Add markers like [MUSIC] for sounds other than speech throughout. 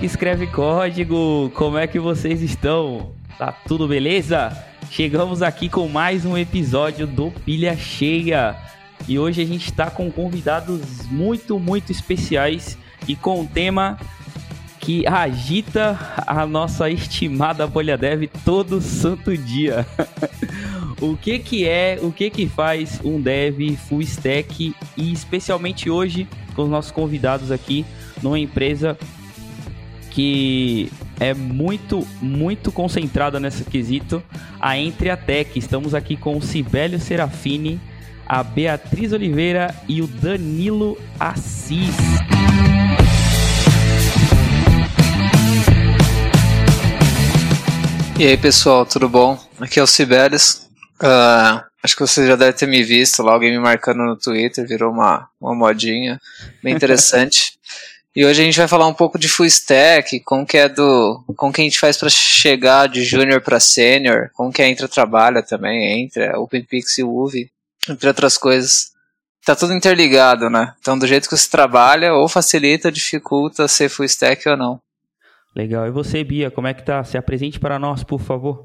que escreve código, como é que vocês estão? Tá tudo beleza? Chegamos aqui com mais um episódio do Pilha Cheia. E hoje a gente está com convidados muito, muito especiais e com um tema que agita a nossa estimada bolha dev todo santo dia. [LAUGHS] o que que é, o que que faz um dev full stack e especialmente hoje com os nossos convidados aqui numa empresa que é muito, muito concentrada nesse quesito, a Entre a Tech. Estamos aqui com o Sibélio Serafini, a Beatriz Oliveira e o Danilo Assis. E aí pessoal, tudo bom? Aqui é o Sibelius. Uh, acho que você já deve ter me visto lá, alguém me marcando no Twitter, virou uma, uma modinha bem [LAUGHS] interessante. E hoje a gente vai falar um pouco de full stack, como que é do, como que a gente faz para chegar de júnior para sênior, como que a Entra trabalha também, Entra, OpenPix e UV, entre outras coisas. Tá tudo interligado, né? Então do jeito que você trabalha, ou facilita, dificulta ser full stack ou não. Legal. E você, Bia, como é que tá? Se apresente para nós, por favor.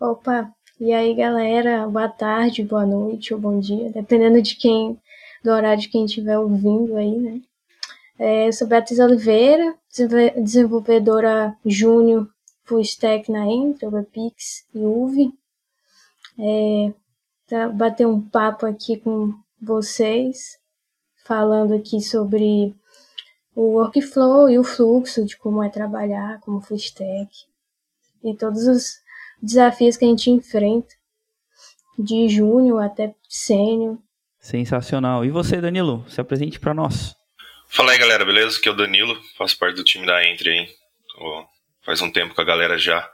Opa, e aí, galera? Boa tarde, boa noite ou bom dia, dependendo de quem, do horário de quem estiver ouvindo aí, né? É, sou Beatriz Oliveira, desenvolvedora júnior full stack na Entra, Webpix e UV. É, tá, bater um papo aqui com vocês, falando aqui sobre o workflow e o fluxo de como é trabalhar como full stack e todos os desafios que a gente enfrenta de júnior até sênior. Sensacional. E você, Danilo? Se apresente para nós. Fala aí, galera, beleza? Aqui é o Danilo, faço parte do time da Entre aí. Tô faz um tempo com a galera já.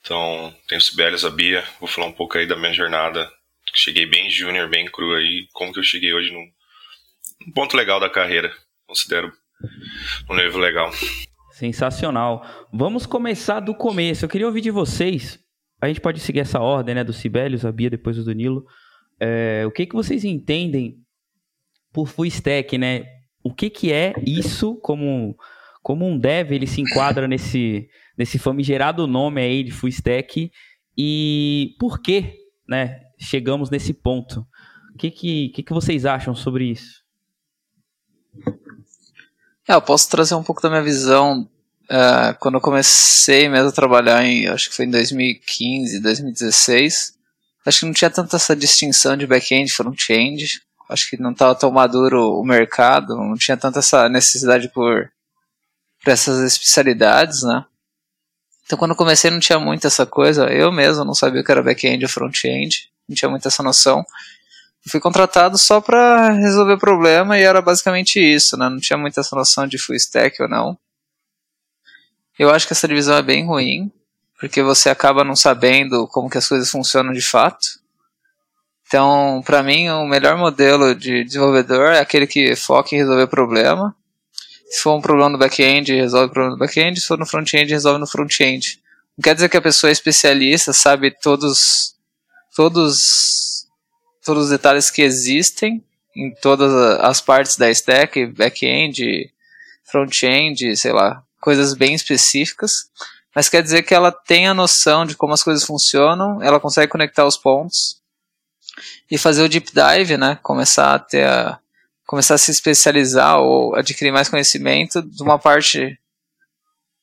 Então, tenho o Sibelius, a Bia. Vou falar um pouco aí da minha jornada. Cheguei bem júnior, bem cru aí. Como que eu cheguei hoje num, ponto legal da carreira considero um nível legal. Sensacional. Vamos começar do começo. Eu queria ouvir de vocês. A gente pode seguir essa ordem, né? Do Sibelius, a Bia, depois do Danilo. É, o que, que vocês entendem por full stack, né? O que, que é isso como, como um dev ele se enquadra nesse, nesse famigerado nome aí de full stack e por que, né? Chegamos nesse ponto. O que, que, que, que vocês acham sobre isso? É, eu posso trazer um pouco da minha visão uh, quando eu comecei mesmo a trabalhar em, acho que foi em 2015, 2016. Acho que não tinha tanta essa distinção de back-end front-end. Acho que não estava tão maduro o mercado, não tinha tanta essa necessidade por, por essas especialidades, né? Então quando comecei não tinha muito essa coisa, eu mesmo não sabia o que era back-end ou front-end, não tinha muito essa noção fui contratado só para resolver o problema e era basicamente isso, né? Não tinha muita essa noção de full stack ou não. Eu acho que essa divisão é bem ruim, porque você acaba não sabendo como que as coisas funcionam de fato. Então, para mim, o melhor modelo de desenvolvedor é aquele que foca em resolver problema. Se for um problema no back-end, resolve o problema no back-end. Se for no front-end, resolve no front-end. Não quer dizer que a pessoa é especialista, sabe todos, todos todos os detalhes que existem em todas as partes da stack, back-end, front-end, sei lá, coisas bem específicas. Mas quer dizer que ela tem a noção de como as coisas funcionam, ela consegue conectar os pontos e fazer o deep dive, né? Começar a ter a, começar a se especializar ou adquirir mais conhecimento de uma parte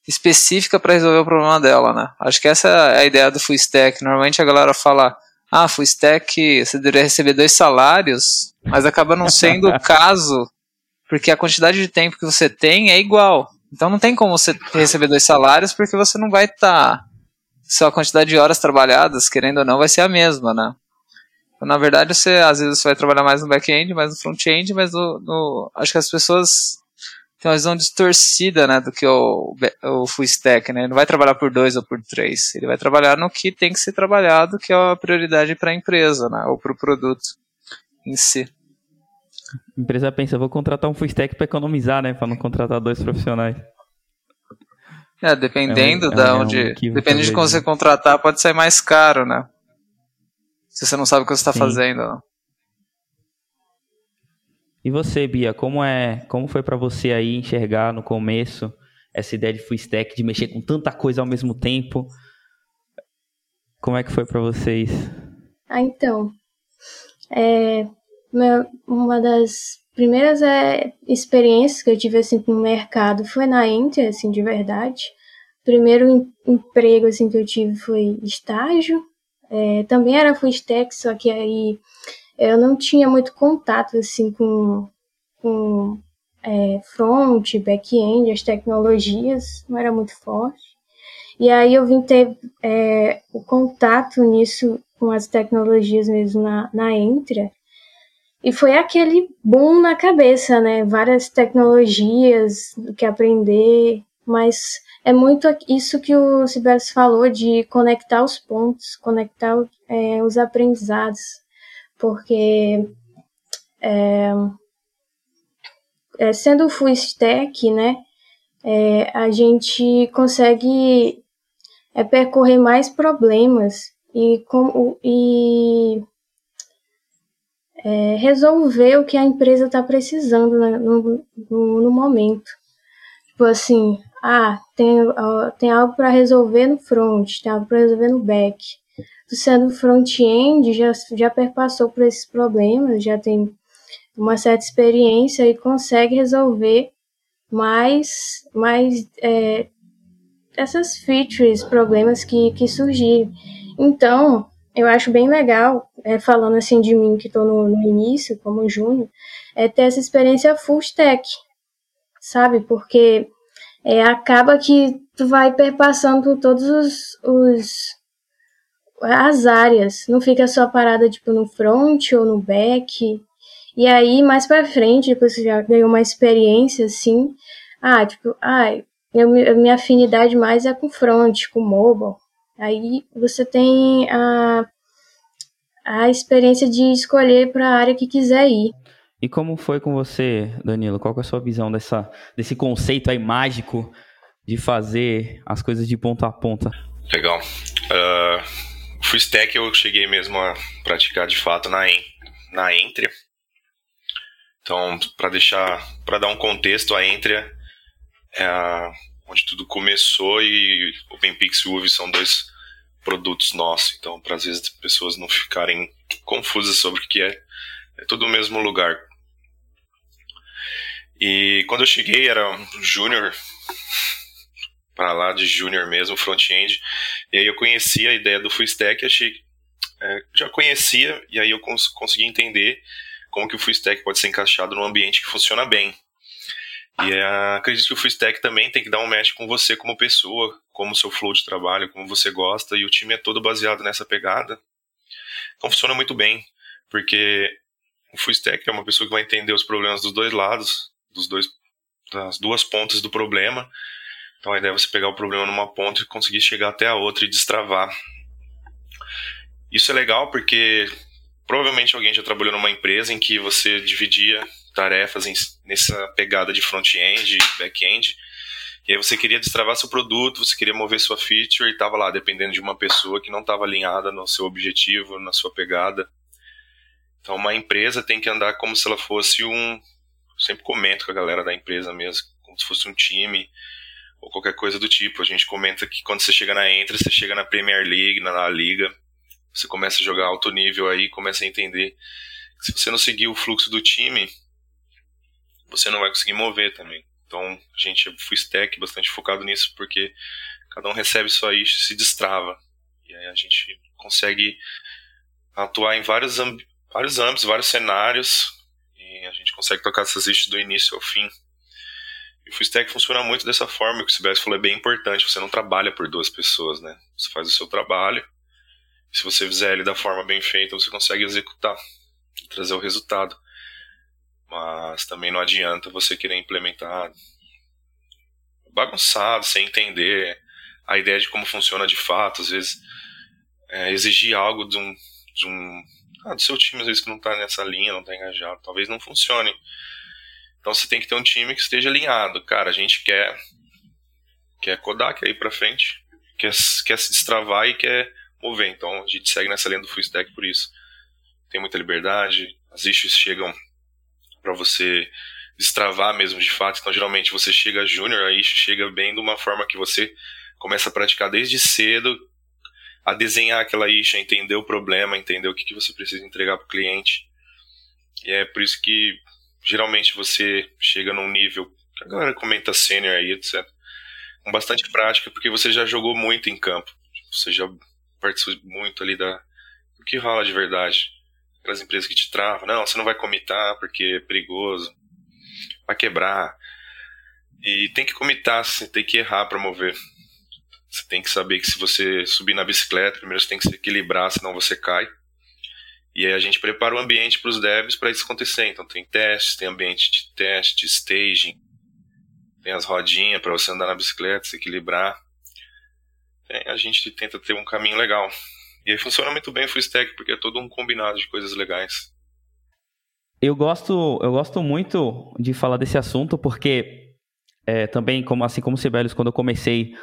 específica para resolver o problema dela, né? Acho que essa é a ideia do full stack. Normalmente a galera fala ah, full stack, você deveria receber dois salários, mas acaba não sendo o [LAUGHS] caso, porque a quantidade de tempo que você tem é igual. Então não tem como você receber dois salários, porque você não vai estar. Tá, só a quantidade de horas trabalhadas, querendo ou não, vai ser a mesma, né? Na verdade, você às vezes você vai trabalhar mais no back-end, mais no front-end, mas no, no, acho que as pessoas tem uma visão distorcida, né, do que o, o full stack, né? Ele não vai trabalhar por dois ou por três. Ele vai trabalhar no que tem que ser trabalhado, que é a prioridade para a empresa, né, ou para o produto em si. A empresa pensa, vou contratar um full stack para economizar, né, para não contratar dois profissionais. É, dependendo é um, da é onde, um dependendo de como você contratar, pode sair mais caro, né? Se você não sabe o que você está fazendo. Não. E você, Bia, como é, como foi para você aí enxergar no começo essa ideia de full stack, de mexer com tanta coisa ao mesmo tempo. Como é que foi para vocês? Ah, então, é, uma das primeiras é, experiências que eu tive assim com o mercado foi na Índia, assim, de verdade. O primeiro em, emprego assim que eu tive foi estágio. É, também era stack, só que aí eu não tinha muito contato assim com, com é, front, back-end, as tecnologias, não era muito forte. E aí eu vim ter é, o contato nisso com as tecnologias mesmo na, na Entria. E foi aquele boom na cabeça, né? Várias tecnologias do que aprender, mas é muito isso que o Sibelius falou de conectar os pontos, conectar é, os aprendizados, porque é, é, sendo full stack, né, é, a gente consegue é, percorrer mais problemas e, com, e é, resolver o que a empresa está precisando né, no, no, no, momento. Tipo assim, ah, tem, tem algo para resolver no front, tem algo para resolver no back. Sendo front-end, já, já perpassou por esses problemas, já tem uma certa experiência e consegue resolver mais, mais é, essas features, problemas que, que surgirem. Então, eu acho bem legal, é, falando assim de mim que estou no, no, início, como júnior, é ter essa experiência full stack, sabe? Porque é, acaba que tu vai perpassando por todos os, os as áreas, não fica só parada tipo no front ou no back, e aí, mais pra frente, depois que já ganhou uma experiência, assim, ah, tipo, ah, eu, minha afinidade mais é com front, com mobile. Aí você tem a, a experiência de escolher para a área que quiser ir. E como foi com você, Danilo? Qual é a sua visão dessa, desse conceito aí mágico de fazer as coisas de ponta a ponta? Legal. Uh, full stack eu cheguei mesmo a praticar de fato na, na Entria. Então, para deixar, para dar um contexto, a Entria é a, onde tudo começou e OpenPix e UV são dois produtos nossos. Então, para vezes as pessoas não ficarem confusas sobre o que é, é tudo o mesmo lugar. E quando eu cheguei era júnior, para lá de júnior mesmo, front-end, e aí eu conhecia a ideia do full stack, achei, é, já conhecia, e aí eu cons consegui entender como que o full stack pode ser encaixado num ambiente que funciona bem. E é, acredito que o full stack também tem que dar um match com você como pessoa, como seu flow de trabalho, como você gosta, e o time é todo baseado nessa pegada. Então funciona muito bem, porque o full stack é uma pessoa que vai entender os problemas dos dois lados, dos dois, das duas pontas do problema. Então a ideia é você pegar o problema numa ponta e conseguir chegar até a outra e destravar. Isso é legal porque provavelmente alguém já trabalhou numa empresa em que você dividia tarefas em, nessa pegada de front-end, back-end, e aí você queria destravar seu produto, você queria mover sua feature e estava lá dependendo de uma pessoa que não estava alinhada no seu objetivo, na sua pegada. Então uma empresa tem que andar como se ela fosse um, sempre comento com a galera da empresa mesmo, como se fosse um time ou qualquer coisa do tipo. A gente comenta que quando você chega na Entre, você chega na Premier League, na, liga, você começa a jogar alto nível aí, começa a entender que se você não seguir o fluxo do time, você não vai conseguir mover também. Então, a gente full stack bastante focado nisso, porque cada um recebe isca e se destrava. E aí a gente consegue atuar em vários, vários âmbitos, vários cenários, a gente consegue tocar essas issues do início ao fim. E o full stack funciona muito dessa forma, o que o Sibelius falou é bem importante, você não trabalha por duas pessoas, né? Você faz o seu trabalho, se você fizer ele da forma bem feita, você consegue executar e trazer o resultado. Mas também não adianta você querer implementar bagunçado, sem entender a ideia de como funciona de fato. Às vezes, é, exigir algo de um, de um ah, do seu time, às vezes que não está nessa linha, não está engajado, talvez não funcione. Então você tem que ter um time que esteja alinhado. Cara, a gente quer quer quer ir para frente, quer, quer se destravar e quer mover. Então a gente segue nessa linha do full stack por isso. Tem muita liberdade, as issues chegam para você destravar mesmo de fato. Então, geralmente você chega júnior, aí chega bem de uma forma que você começa a praticar desde cedo a desenhar aquela isha, entender o problema, entender o que, que você precisa entregar para o cliente. E é por isso que geralmente você chega num nível que a galera comenta sênior aí, etc. Com bastante prática, porque você já jogou muito em campo. Você já participou muito ali da, do que rola de verdade. Aquelas empresas que te travam, não, você não vai comitar porque é perigoso, vai quebrar. E tem que comitar, você tem que errar para mover. Você tem que saber que se você subir na bicicleta, primeiro você tem que se equilibrar, senão você cai. E aí a gente prepara o ambiente para os devs para isso acontecer. Então tem testes, tem ambiente de teste, staging, tem as rodinhas para você andar na bicicleta, se equilibrar. É, a gente tenta ter um caminho legal. E aí funciona muito bem o free stack, porque é todo um combinado de coisas legais. Eu gosto, eu gosto muito de falar desse assunto, porque é, também, como, assim como o Sibelius, quando eu comecei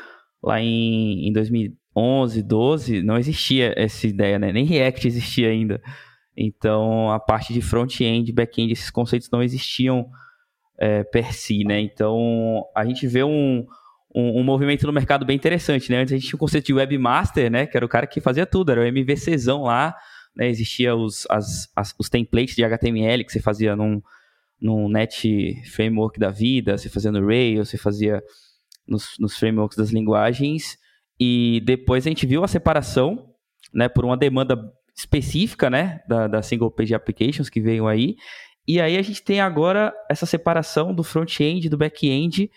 lá em, em 2011, 12, não existia essa ideia, né? Nem React existia ainda. Então, a parte de front-end, back-end, esses conceitos não existiam é, per si, né? Então, a gente vê um, um, um, movimento no mercado bem interessante, né? Antes a gente tinha o conceito de webmaster, né? Que era o cara que fazia tudo, era o MVCzão lá, né? Existia os, as, as, os templates de HTML que você fazia num, num Net Framework da vida, você fazia no Rails, você fazia nos, nos frameworks das linguagens, e depois a gente viu a separação, né, por uma demanda específica, né, da, da Single Page Applications que veio aí, e aí a gente tem agora essa separação do front-end e do back-end,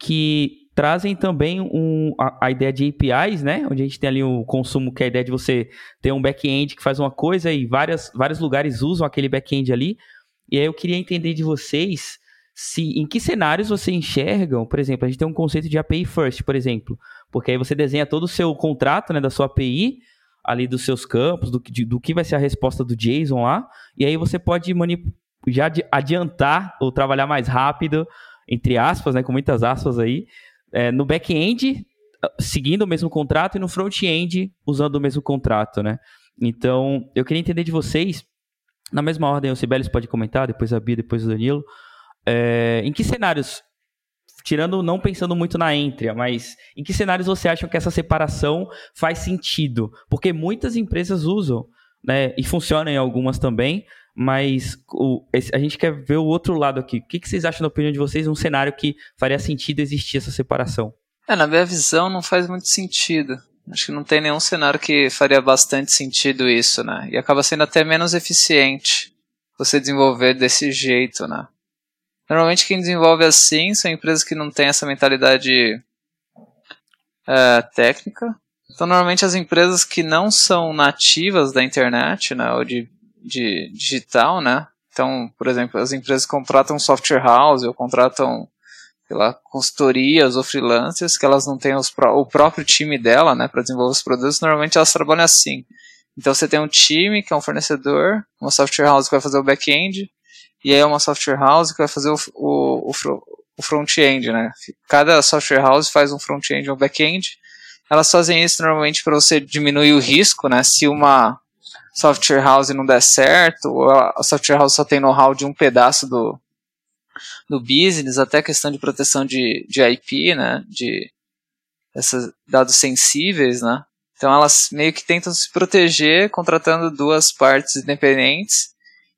que trazem também um, a, a, ideia de APIs, né? Onde a gente tem ali o consumo, que é a ideia de você ter um back-end que faz uma coisa e várias, vários lugares usam aquele back-end ali. E aí eu queria entender de vocês se em que cenários você enxergam, por exemplo, a gente tem um conceito de API first, por exemplo, porque aí você desenha todo o seu contrato, né, da sua API, ali dos seus campos, do, de, do que vai ser a resposta do JSON lá, e aí você pode já adiantar ou trabalhar mais rápido, entre aspas, né, com muitas aspas aí, é, no back-end, seguindo o mesmo contrato, e no front-end, usando o mesmo contrato, né? Então, eu queria entender de vocês, na mesma ordem, o Sibelius pode comentar, depois a Bia, depois o Danilo, é, em que cenários, tirando não pensando muito na Entria, mas em que cenários você acha que essa separação faz sentido? Porque muitas empresas usam, né, e funcionam em algumas também, mas o, esse, a gente quer ver o outro lado aqui. O que, que vocês acham, na opinião de vocês, um cenário que faria sentido existir essa separação? É, na minha visão, não faz muito sentido. Acho que não tem nenhum cenário que faria bastante sentido isso, né? E acaba sendo até menos eficiente você desenvolver desse jeito, né? Normalmente quem desenvolve assim são empresas que não têm essa mentalidade é, técnica. Então, normalmente as empresas que não são nativas da internet, né, ou de, de digital, né, então, por exemplo, as empresas contratam software house ou contratam lá, consultorias ou freelancers que elas não têm os, o próprio time dela, né, para desenvolver os produtos, normalmente elas trabalham assim. Então você tem um time que é um fornecedor, uma software house que vai fazer o back-end, e aí é uma software house que vai fazer o, o, o front-end, né? Cada software house faz um front-end e um back-end. Elas fazem isso normalmente para você diminuir o risco, né? Se uma software house não der certo, ou a software house só tem know-how de um pedaço do, do business, até questão de proteção de, de IP, né? De esses dados sensíveis, né? Então elas meio que tentam se proteger contratando duas partes independentes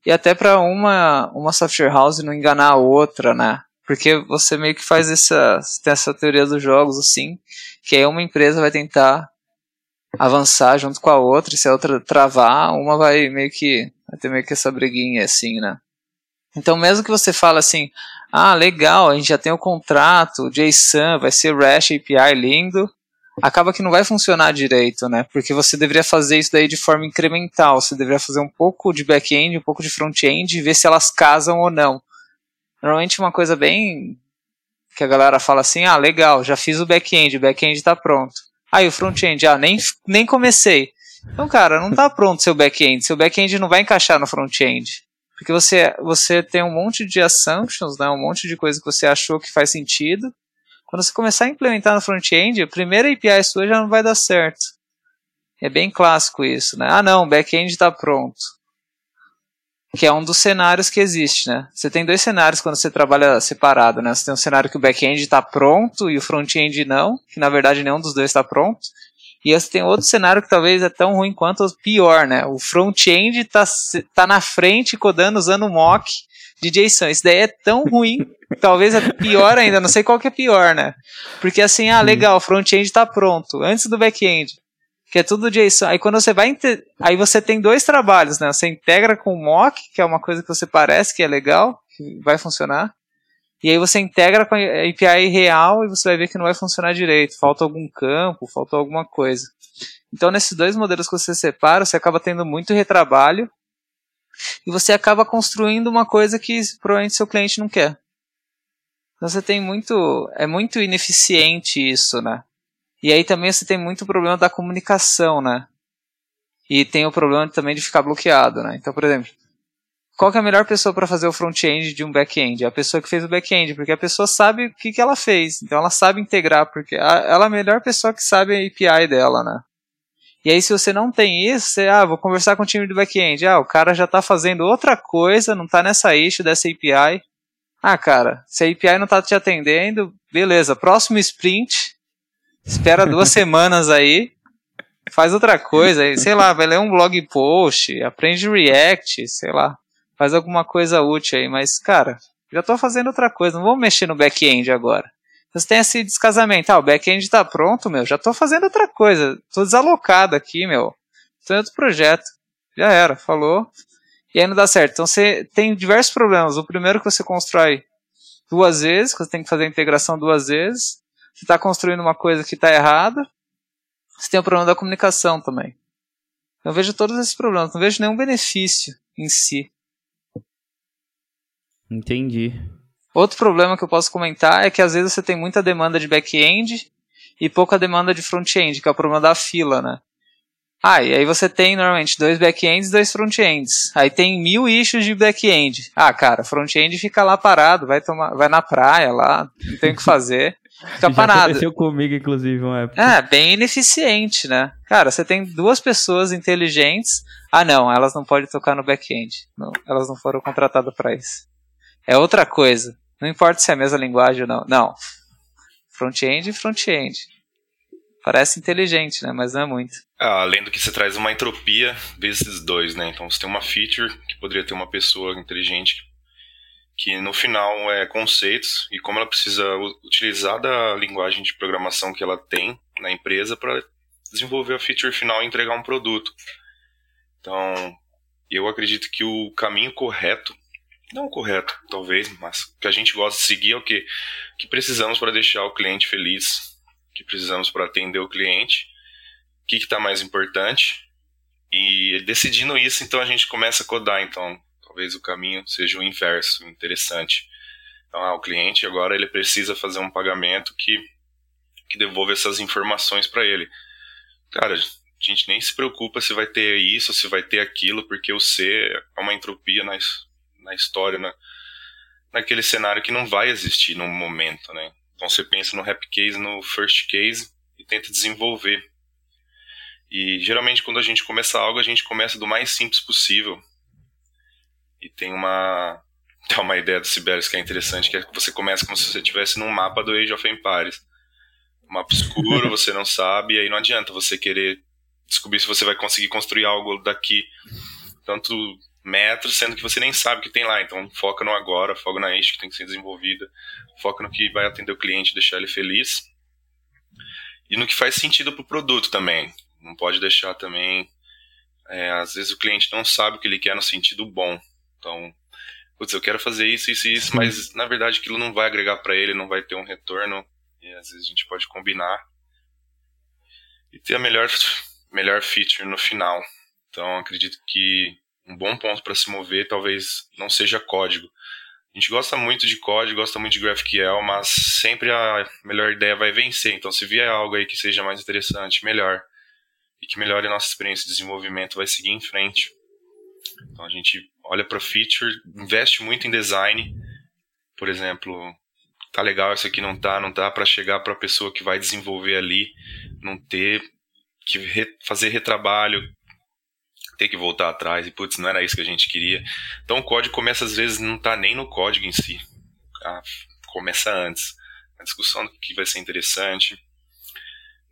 e até para uma, uma software house não enganar a outra, né? Porque você meio que faz essa, tem essa teoria dos jogos assim, que aí uma empresa vai tentar avançar junto com a outra, e se a outra travar, uma vai meio que vai ter meio que essa briguinha assim, né? Então mesmo que você fale assim, ah, legal, a gente já tem o contrato, JSON, vai ser REST API lindo, acaba que não vai funcionar direito, né? Porque você deveria fazer isso daí de forma incremental. Você deveria fazer um pouco de back-end, um pouco de front-end e ver se elas casam ou não. Normalmente uma coisa bem que a galera fala assim: "Ah, legal, já fiz o back-end, o back-end está pronto". Aí o front-end, ah, nem nem comecei. Então, cara, não está pronto seu back-end. Seu back-end não vai encaixar no front-end. Porque você, você tem um monte de assumptions, né, um monte de coisa que você achou que faz sentido, quando você começar a implementar no front-end, a primeira API sua já não vai dar certo. É bem clássico isso, né? Ah, não, o back-end está pronto. que é um dos cenários que existe, né? Você tem dois cenários quando você trabalha separado, né? Você tem um cenário que o back-end está pronto e o front-end não, que na verdade nenhum dos dois está pronto. E você tem outro cenário que talvez é tão ruim quanto o pior, né? O front-end está tá na frente codando usando mock de JSON. Isso daí é tão ruim, talvez é pior ainda, não sei qual que é pior, né? Porque assim, ah, legal, o front-end está pronto, antes do back-end que é tudo JSON. Aí quando você vai. Aí você tem dois trabalhos, né? Você integra com o mock, que é uma coisa que você parece que é legal, que vai funcionar. E aí você integra com a API real e você vai ver que não vai funcionar direito. Falta algum campo, falta alguma coisa. Então, nesses dois modelos que você separa, você acaba tendo muito retrabalho e você acaba construindo uma coisa que provavelmente seu cliente não quer. Então você tem muito. É muito ineficiente isso, né? E aí também você tem muito problema da comunicação, né? E tem o problema também de ficar bloqueado, né? Então, por exemplo, qual é a melhor pessoa para fazer o front-end de um back-end? É a pessoa que fez o back-end, porque a pessoa sabe o que, que ela fez. Então ela sabe integrar, porque ela é a melhor pessoa que sabe a API dela, né? E aí, se você não tem isso, você, ah, vou conversar com o time do back-end. Ah, o cara já está fazendo outra coisa, não está nessa issue dessa API. Ah, cara, se a API não está te atendendo, beleza, próximo sprint, espera duas [LAUGHS] semanas aí, faz outra coisa, aí, sei lá, vai ler um blog post, aprende React, sei lá, faz alguma coisa útil aí, mas, cara, já tô fazendo outra coisa, não vou mexer no back-end agora. Você tem esse descasamento, ah, o back-end tá pronto, meu, já tô fazendo outra coisa, tô desalocado aqui, meu, tô em outro projeto, já era, falou, e aí não dá certo. Então você tem diversos problemas. O primeiro que você constrói duas vezes, que você tem que fazer a integração duas vezes você está construindo uma coisa que está errada, você tem o problema da comunicação também. Eu vejo todos esses problemas, não vejo nenhum benefício em si. Entendi. Outro problema que eu posso comentar é que às vezes você tem muita demanda de back-end e pouca demanda de front-end, que é o problema da fila, né? Ah, e aí você tem normalmente dois back-ends e dois front-ends. Aí tem mil issues de back-end. Ah, cara, front-end fica lá parado, vai tomar, vai na praia lá, não tem o que fazer. Fica [LAUGHS] Já parado. aconteceu comigo, inclusive, uma época. É, bem ineficiente, né? Cara, você tem duas pessoas inteligentes. Ah, não, elas não podem tocar no back-end. Elas não foram contratadas para isso. É outra coisa. Não importa se é a mesma linguagem ou não. Não. Front-end e front-end. Parece inteligente, né? Mas não é muito. Ah, além do que você traz uma entropia desses dois, né? Então você tem uma feature que poderia ter uma pessoa inteligente que no final é conceitos e como ela precisa utilizar da linguagem de programação que ela tem na empresa para desenvolver a feature final e entregar um produto. Então, eu acredito que o caminho correto, não correto, talvez, mas que a gente gosta de seguir é o que que precisamos para deixar o cliente feliz que precisamos para atender o cliente, o que está mais importante. E decidindo isso, então a gente começa a codar. Então, talvez o caminho seja o inverso, interessante. Então, ah, o cliente agora ele precisa fazer um pagamento que, que devolva essas informações para ele. Cara, a gente nem se preocupa se vai ter isso, se vai ter aquilo, porque o C é uma entropia na, na história, na, naquele cenário que não vai existir no momento, né? Então você pensa no rap case, no first case e tenta desenvolver. E geralmente quando a gente começa algo, a gente começa do mais simples possível. E tem uma [LAUGHS] tem uma ideia do Sibelius que é interessante, que é que você começa como se você estivesse num mapa do Age of Empires. Um mapa escuro, [LAUGHS] você não sabe, e aí não adianta você querer descobrir se você vai conseguir construir algo daqui tanto metros, sendo que você nem sabe o que tem lá. Então foca no agora, foca na eixo que tem que ser desenvolvida, foca no que vai atender o cliente, deixar ele feliz. E no que faz sentido para o produto também. Não pode deixar também. É, às vezes o cliente não sabe o que ele quer no sentido bom. Então, putz, eu quero fazer isso, isso e isso, mas na verdade aquilo não vai agregar para ele, não vai ter um retorno. E às vezes a gente pode combinar e ter a melhor, melhor feature no final. Então, acredito que um bom ponto para se mover talvez não seja código. A gente gosta muito de código, gosta muito de GraphQL, mas sempre a melhor ideia vai vencer. Então, se vier algo aí que seja mais interessante, melhor. E que melhore a nossa experiência de desenvolvimento, vai seguir em frente. Então, a gente olha para feature, investe muito em design. Por exemplo, tá legal isso aqui, não tá, não tá para chegar para a pessoa que vai desenvolver ali, não ter que re fazer retrabalho, ter que voltar atrás e putz, não era isso que a gente queria. Então o código começa às vezes não tá nem no código em si. Ah, começa antes. A discussão que vai ser interessante,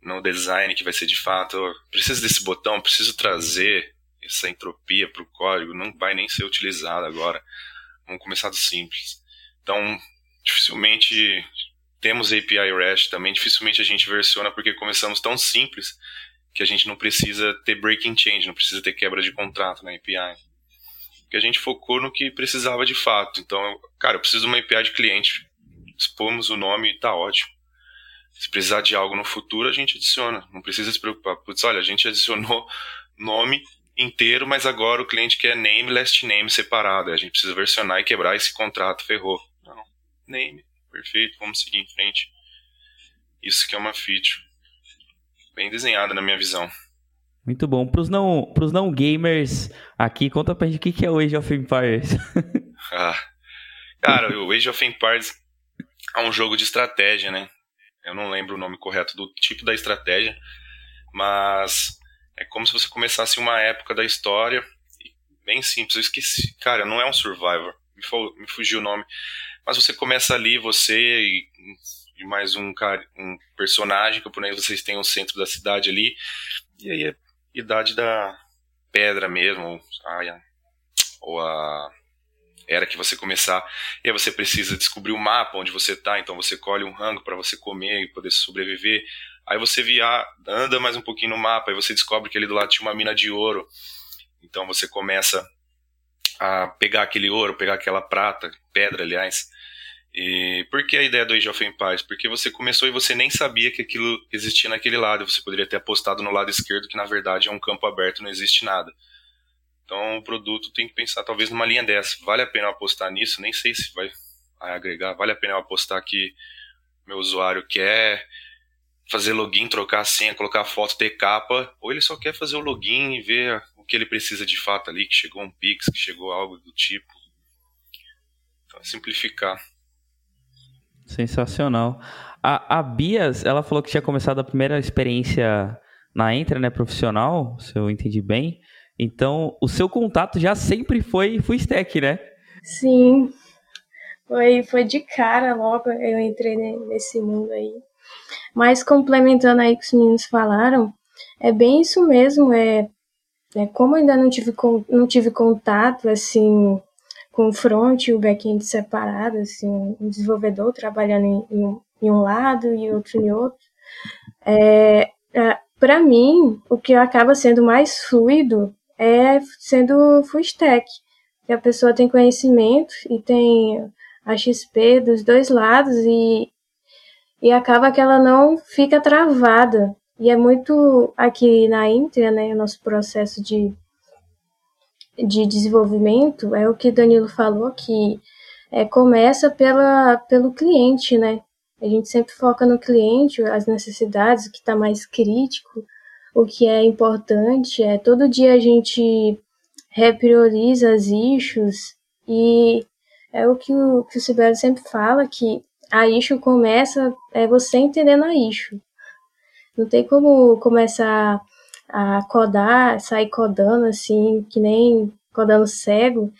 no design que vai ser de fato, preciso desse botão, preciso trazer essa entropia para o código, não vai nem ser utilizado agora. Vamos começar do simples. Então, dificilmente temos API REST também, dificilmente a gente versiona porque começamos tão simples que a gente não precisa ter breaking change, não precisa ter quebra de contrato na API. Porque a gente focou no que precisava de fato. Então, cara, eu preciso de uma API de cliente. Expomos o nome e tá ótimo. Se precisar de algo no futuro, a gente adiciona. Não precisa se preocupar. Putz, olha, a gente adicionou [LAUGHS] nome inteiro, mas agora o cliente quer name, last name separado. A gente precisa versionar e quebrar esse contrato, ferrou. Não, name, perfeito, vamos seguir em frente. Isso que é uma feature. Bem desenhada na minha visão. Muito bom. Para os não, pros não gamers aqui, conta pra gente o que é o Age of Empires. [LAUGHS] ah, cara, o Age of Empires é um jogo de estratégia, né? Eu não lembro o nome correto do tipo da estratégia, mas é como se você começasse uma época da história, bem simples, eu esqueci. Cara, não é um Survivor, me, fugiu o nome. Mas você começa ali, você e, e mais um, cara, um personagem, que vocês têm o centro da cidade ali, e aí é idade da pedra mesmo, a, ou a era que você começar, e aí você precisa descobrir o mapa onde você está, então você colhe um rango para você comer e poder sobreviver. Aí você via, anda mais um pouquinho no mapa, e você descobre que ali do lado tinha uma mina de ouro. Então você começa a pegar aquele ouro, pegar aquela prata, pedra, aliás. E por que a ideia do Age of Empires? Porque você começou e você nem sabia que aquilo existia naquele lado. Você poderia ter apostado no lado esquerdo, que na verdade é um campo aberto, não existe nada. Então o produto tem que pensar talvez numa linha dessa. Vale a pena apostar nisso? Nem sei se vai agregar. Vale a pena apostar que meu usuário quer fazer login, trocar senha, colocar foto, ter capa, ou ele só quer fazer o login e ver o que ele precisa de fato ali, que chegou um Pix, que chegou algo do tipo. Então é simplificar. Sensacional. A, a Bias, ela falou que tinha começado a primeira experiência na Entra, né, profissional, se eu entendi bem. Então, o seu contato já sempre foi full né? Sim. Foi, foi de cara logo eu entrei nesse mundo aí. Mas complementando aí o que os meninos falaram, é bem isso mesmo, é, é como ainda não tive, não tive contato, assim, com o front e o back-end separado, assim, um desenvolvedor trabalhando em, em, em, um lado e outro em outro, é, é, para mim, o que acaba sendo mais fluido é sendo full stack, que a pessoa tem conhecimento e tem a XP dos dois lados e e acaba que ela não fica travada. E é muito aqui na Inter, né, o nosso processo de, de desenvolvimento, é o que Danilo falou, que é, começa pela, pelo cliente, né? A gente sempre foca no cliente, as necessidades, o que está mais crítico, o que é importante. É todo dia a gente reprioriza as issues e é o que o, que o Sibeli sempre fala, que a issue começa é você entendendo a issue. Não tem como começar a codar, sair codando assim, que nem codando cego,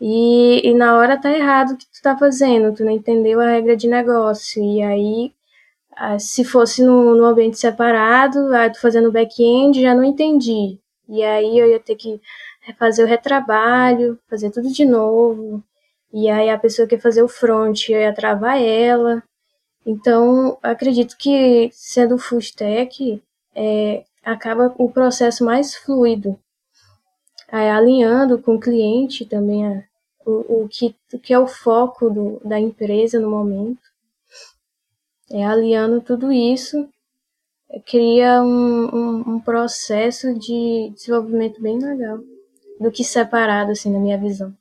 e, e na hora tá errado o que tu tá fazendo, tu não entendeu a regra de negócio, e aí se fosse no ambiente separado, tu fazendo back-end, já não entendi. E aí eu ia ter que fazer o retrabalho, fazer tudo de novo. E aí a pessoa quer fazer o front, ia travar ela. Então, acredito que sendo full stack, é, acaba o processo mais fluido. Aí, alinhando com o cliente também a, o, o, que, o que é o foco do, da empresa no momento. É, alinhando tudo isso, é, cria um, um, um processo de desenvolvimento bem legal do que separado, assim, na minha visão.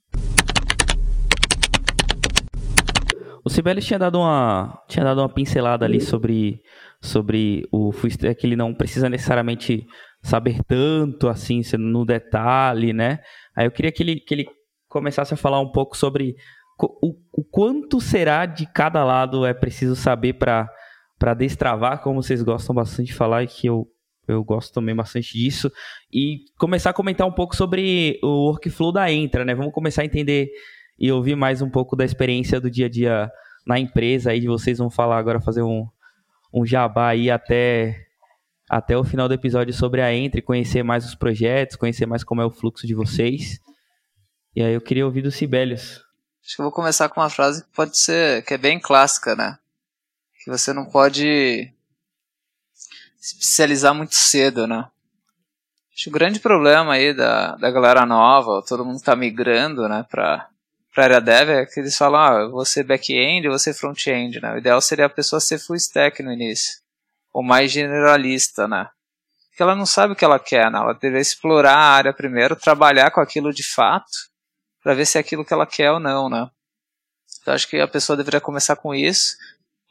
O Sibelius tinha dado uma tinha dado uma pincelada ali sobre sobre o fullstack que ele não precisa necessariamente saber tanto assim no detalhe, né? Aí eu queria que ele que ele começasse a falar um pouco sobre o, o quanto será de cada lado é preciso saber para destravar, como vocês gostam bastante de falar e que eu eu gosto também bastante disso. E começar a comentar um pouco sobre o workflow da Entra, né? Vamos começar a entender e ouvir mais um pouco da experiência do dia a dia na empresa aí de vocês. Vão falar agora, fazer um, um jabá aí até, até o final do episódio sobre a Entre, conhecer mais os projetos, conhecer mais como é o fluxo de vocês. E aí eu queria ouvir do Sibelius. Acho que eu vou começar com uma frase que pode ser, que é bem clássica, né? Que você não pode se especializar muito cedo, né? Acho que o grande problema aí da, da galera nova, todo mundo tá migrando, né, pra, pra área dev, é que eles falam, ah, eu vou ser back-end, eu vou ser front-end, né? O ideal seria a pessoa ser full stack no início. Ou mais generalista, né? Porque ela não sabe o que ela quer, né? Ela deveria explorar a área primeiro, trabalhar com aquilo de fato, para ver se é aquilo que ela quer ou não, né? Então acho que a pessoa deveria começar com isso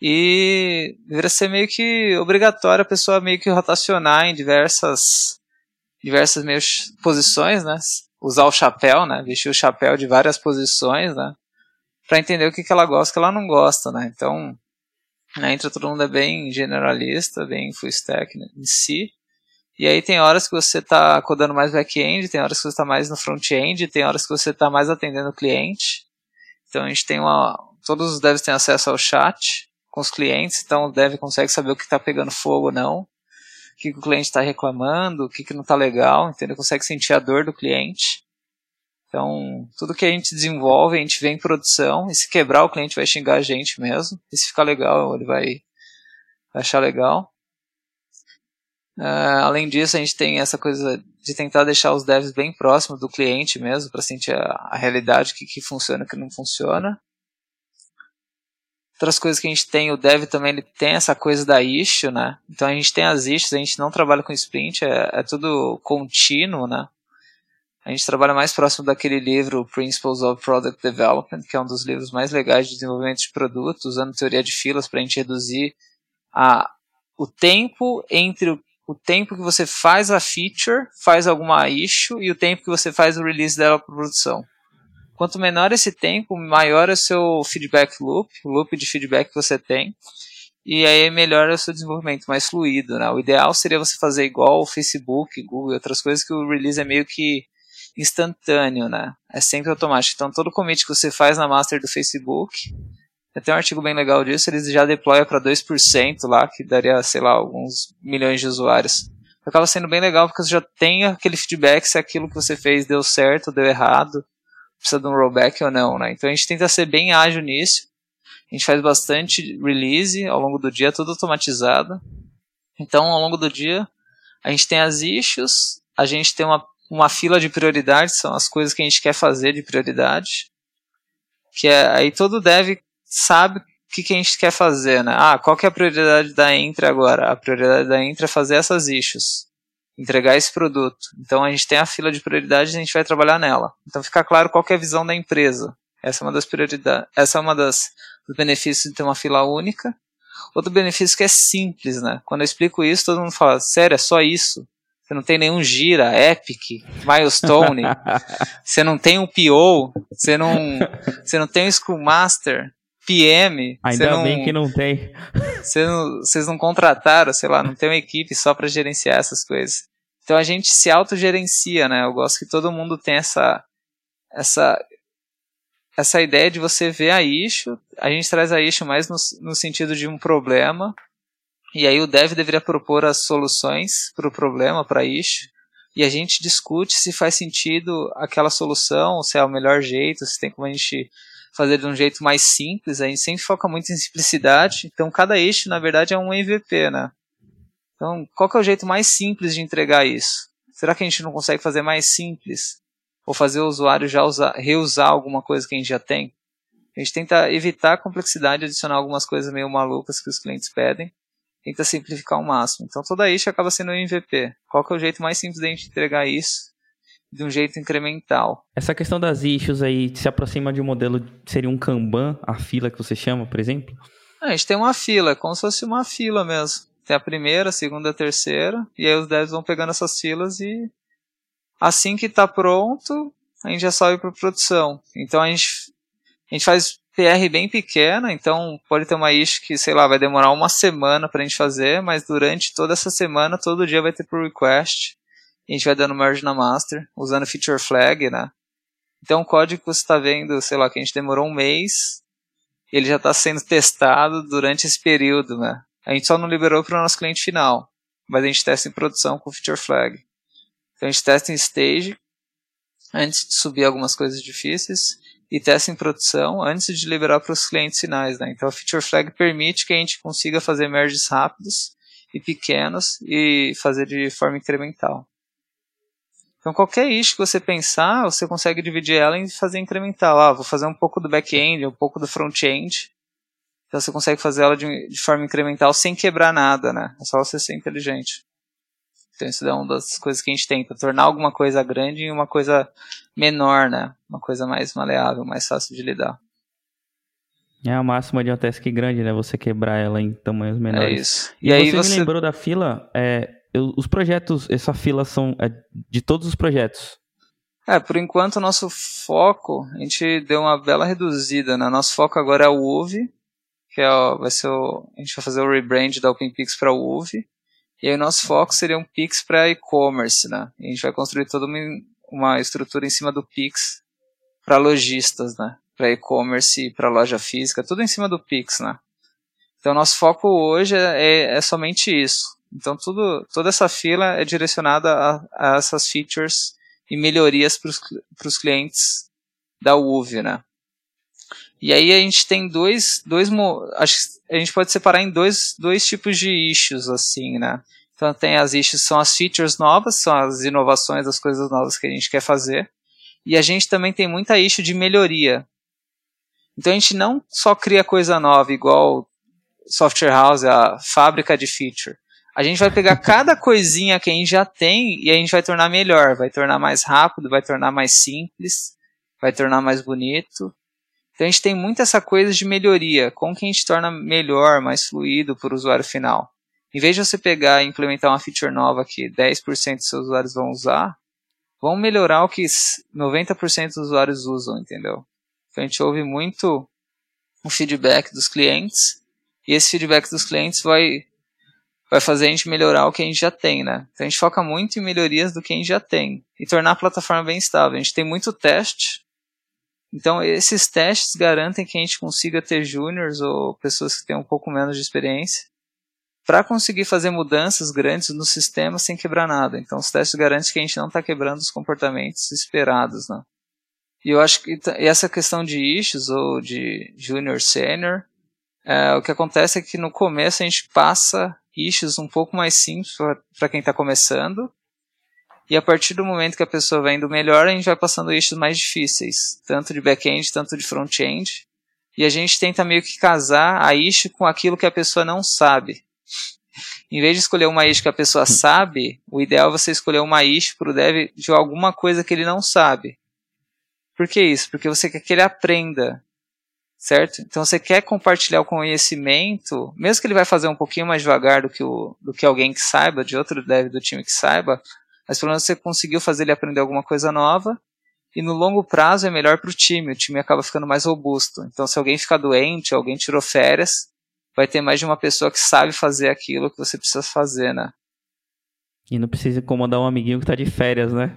e deveria ser meio que obrigatório a pessoa meio que rotacionar em diversas diversas meio posições, né? Usar o chapéu, né? Vestir o chapéu de várias posições, né? Para entender o que, que ela gosta o que ela não gosta, né? Então, né, entre todo mundo é bem generalista, bem full stack né, em si. E aí tem horas que você está codando mais back-end, tem horas que você está mais no front-end, tem horas que você está mais atendendo o cliente. Então a gente tem uma. Todos os devs têm acesso ao chat com os clientes, então o dev consegue saber o que está pegando fogo ou não, o que, que o cliente está reclamando, o que, que não está legal, entendeu? Consegue sentir a dor do cliente. Então, tudo que a gente desenvolve, a gente vê em produção, e se quebrar, o cliente vai xingar a gente mesmo. E se ficar legal, ele vai achar legal. Uh, além disso, a gente tem essa coisa de tentar deixar os devs bem próximos do cliente mesmo, para sentir a, a realidade, o que, que funciona e o que não funciona. Outras coisas que a gente tem, o dev também ele tem essa coisa da issue, né? Então a gente tem as issues, a gente não trabalha com sprint, é, é tudo contínuo, né? A gente trabalha mais próximo daquele livro Principles of Product Development, que é um dos livros mais legais de desenvolvimento de produto, usando teoria de filas para a gente reduzir a, o tempo entre o o tempo que você faz a feature, faz alguma issue, e o tempo que você faz o release dela para produção. Quanto menor esse tempo, maior é o seu feedback loop, o loop de feedback que você tem, e aí melhor é o seu desenvolvimento, mais fluido. Né? O ideal seria você fazer igual o Facebook, Google e outras coisas, que o release é meio que instantâneo, né? É sempre automático. Então todo commit que você faz na master do Facebook, tem um artigo bem legal disso, eles já deployam para 2% lá, que daria, sei lá, alguns milhões de usuários. Acaba sendo bem legal porque você já tem aquele feedback se aquilo que você fez deu certo, deu errado, precisa de um rollback ou não, né? Então a gente tenta ser bem ágil nisso. A gente faz bastante release ao longo do dia, tudo automatizado. Então, ao longo do dia, a gente tem as issues, a gente tem uma, uma fila de prioridades, são as coisas que a gente quer fazer de prioridade. Que é, aí todo dev sabe o que, que a gente quer fazer, né? Ah, qual que é a prioridade da Entra agora? A prioridade da Entra é fazer essas issues, entregar esse produto. Então a gente tem a fila de prioridades e a gente vai trabalhar nela. Então fica claro qual é a visão da empresa. Essa é uma das prioridades, essa é uma das dos benefícios de ter uma fila única. Outro benefício que é simples, né? Quando eu explico isso, todo mundo fala, sério, é só isso? Você não tem nenhum gira, epic, milestone, [LAUGHS] você não tem um PO, você não, você não tem um Scrum Master, PM. Ainda não, bem que não tem. Vocês não, não contrataram, sei lá, não tem uma equipe só para gerenciar essas coisas. Então a gente se autogerencia, né? Eu gosto que todo mundo tem essa, essa, essa ideia de você ver a issue. A gente traz a issue mais no, no sentido de um problema. E aí o dev deveria propor as soluções para o problema, para a issue. E a gente discute se faz sentido aquela solução, se é o melhor jeito, se tem como a gente fazer de um jeito mais simples, a gente sempre foca muito em simplicidade, então cada eixo, na verdade, é um MVP, né? Então, qual que é o jeito mais simples de entregar isso? Será que a gente não consegue fazer mais simples? Ou fazer o usuário já usar, reusar alguma coisa que a gente já tem? A gente tenta evitar a complexidade, adicionar algumas coisas meio malucas que os clientes pedem, tenta simplificar ao máximo. Então toda issue acaba sendo um MVP. Qual que é o jeito mais simples de a gente entregar isso de um jeito incremental. Essa questão das issues aí se aproxima de um modelo, seria um Kanban, a fila que você chama, por exemplo? a gente tem uma fila, é como se fosse uma fila mesmo. Tem a primeira, a segunda, a terceira, e aí os devs vão pegando essas filas e assim que está pronto, a gente já sobe para produção. Então a gente, a gente faz PR bem pequena, então pode ter uma issue que, sei lá, vai demorar uma semana para a gente fazer, mas durante toda essa semana, todo dia vai ter pull request. A gente vai dando merge na master, usando feature flag, né? Então o código que você está vendo, sei lá, que a gente demorou um mês, ele já está sendo testado durante esse período, né? A gente só não liberou para o nosso cliente final, mas a gente testa em produção com feature flag. Então a gente testa em stage, antes de subir algumas coisas difíceis, e testa em produção antes de liberar para os clientes finais. Né? Então a feature flag permite que a gente consiga fazer merges rápidos e pequenos e fazer de forma incremental. Então qualquer issue que você pensar, você consegue dividir ela em fazer incremental. Ah, vou fazer um pouco do back-end, um pouco do front-end. Então você consegue fazer ela de, de, forma incremental sem quebrar nada, né? É só você ser inteligente. Então isso é uma das coisas que a gente tenta, tornar alguma coisa grande em uma coisa menor, né? Uma coisa mais maleável, mais fácil de lidar. É a máxima de uma task grande, né? Você quebrar ela em tamanhos menores. É isso. E, e aí você, você me lembrou da fila, é, eu, os projetos, essa fila são é, de todos os projetos? É, por enquanto o nosso foco, a gente deu uma bela reduzida, né? Nosso foco agora é o UV, que é, vai ser o, a gente vai fazer o rebrand da OpenPix para o UV. E aí o nosso foco seria um Pix para e-commerce, né? A gente vai construir toda uma, uma estrutura em cima do Pix para lojistas, né? Para e-commerce, para loja física, tudo em cima do Pix, né? Então nosso foco hoje é, é somente isso. Então tudo, toda essa fila é direcionada a, a essas features e melhorias para os clientes da UV, né? E aí a gente tem dois, dois acho a gente pode separar em dois, dois tipos de issues, assim, né? Então tem as issues, são as features novas, são as inovações, as coisas novas que a gente quer fazer. E a gente também tem muita issue de melhoria. Então a gente não só cria coisa nova, igual Software House, a fábrica de feature. A gente vai pegar [LAUGHS] cada coisinha que a gente já tem e a gente vai tornar melhor, vai tornar mais rápido, vai tornar mais simples, vai tornar mais bonito. Então a gente tem muito essa coisa de melhoria, como que a gente torna melhor, mais fluido para o usuário final. Em vez de você pegar e implementar uma feature nova que 10% dos seus usuários vão usar, vão melhorar o que 90% dos usuários usam, entendeu? Então a gente ouve muito o feedback dos clientes e esse feedback dos clientes vai vai fazer a gente melhorar o que a gente já tem, né? Então a gente foca muito em melhorias do que a gente já tem e tornar a plataforma bem estável. A gente tem muito teste então, esses testes garantem que a gente consiga ter júniors ou pessoas que têm um pouco menos de experiência para conseguir fazer mudanças grandes no sistema sem quebrar nada. Então, os testes garantem que a gente não está quebrando os comportamentos esperados. Né? E eu acho que essa questão de issues ou de junior senior, é, o que acontece é que no começo a gente passa issues um pouco mais simples para quem está começando e a partir do momento que a pessoa vai indo melhor, a gente vai passando eixos mais difíceis, tanto de back-end, tanto de front-end. E a gente tenta meio que casar a issue com aquilo que a pessoa não sabe. Em vez de escolher uma issue que a pessoa sabe, o ideal é você escolher uma issue para o dev de alguma coisa que ele não sabe. Por que isso? Porque você quer que ele aprenda, certo? Então você quer compartilhar o conhecimento, mesmo que ele vai fazer um pouquinho mais devagar do que, o, do que alguém que saiba, de outro dev do time que saiba, mas pelo menos você conseguiu fazer ele aprender alguma coisa nova. E no longo prazo é melhor para o time, o time acaba ficando mais robusto. Então, se alguém ficar doente, alguém tirou férias, vai ter mais de uma pessoa que sabe fazer aquilo que você precisa fazer, né? E não precisa incomodar um amiguinho que está de férias, né?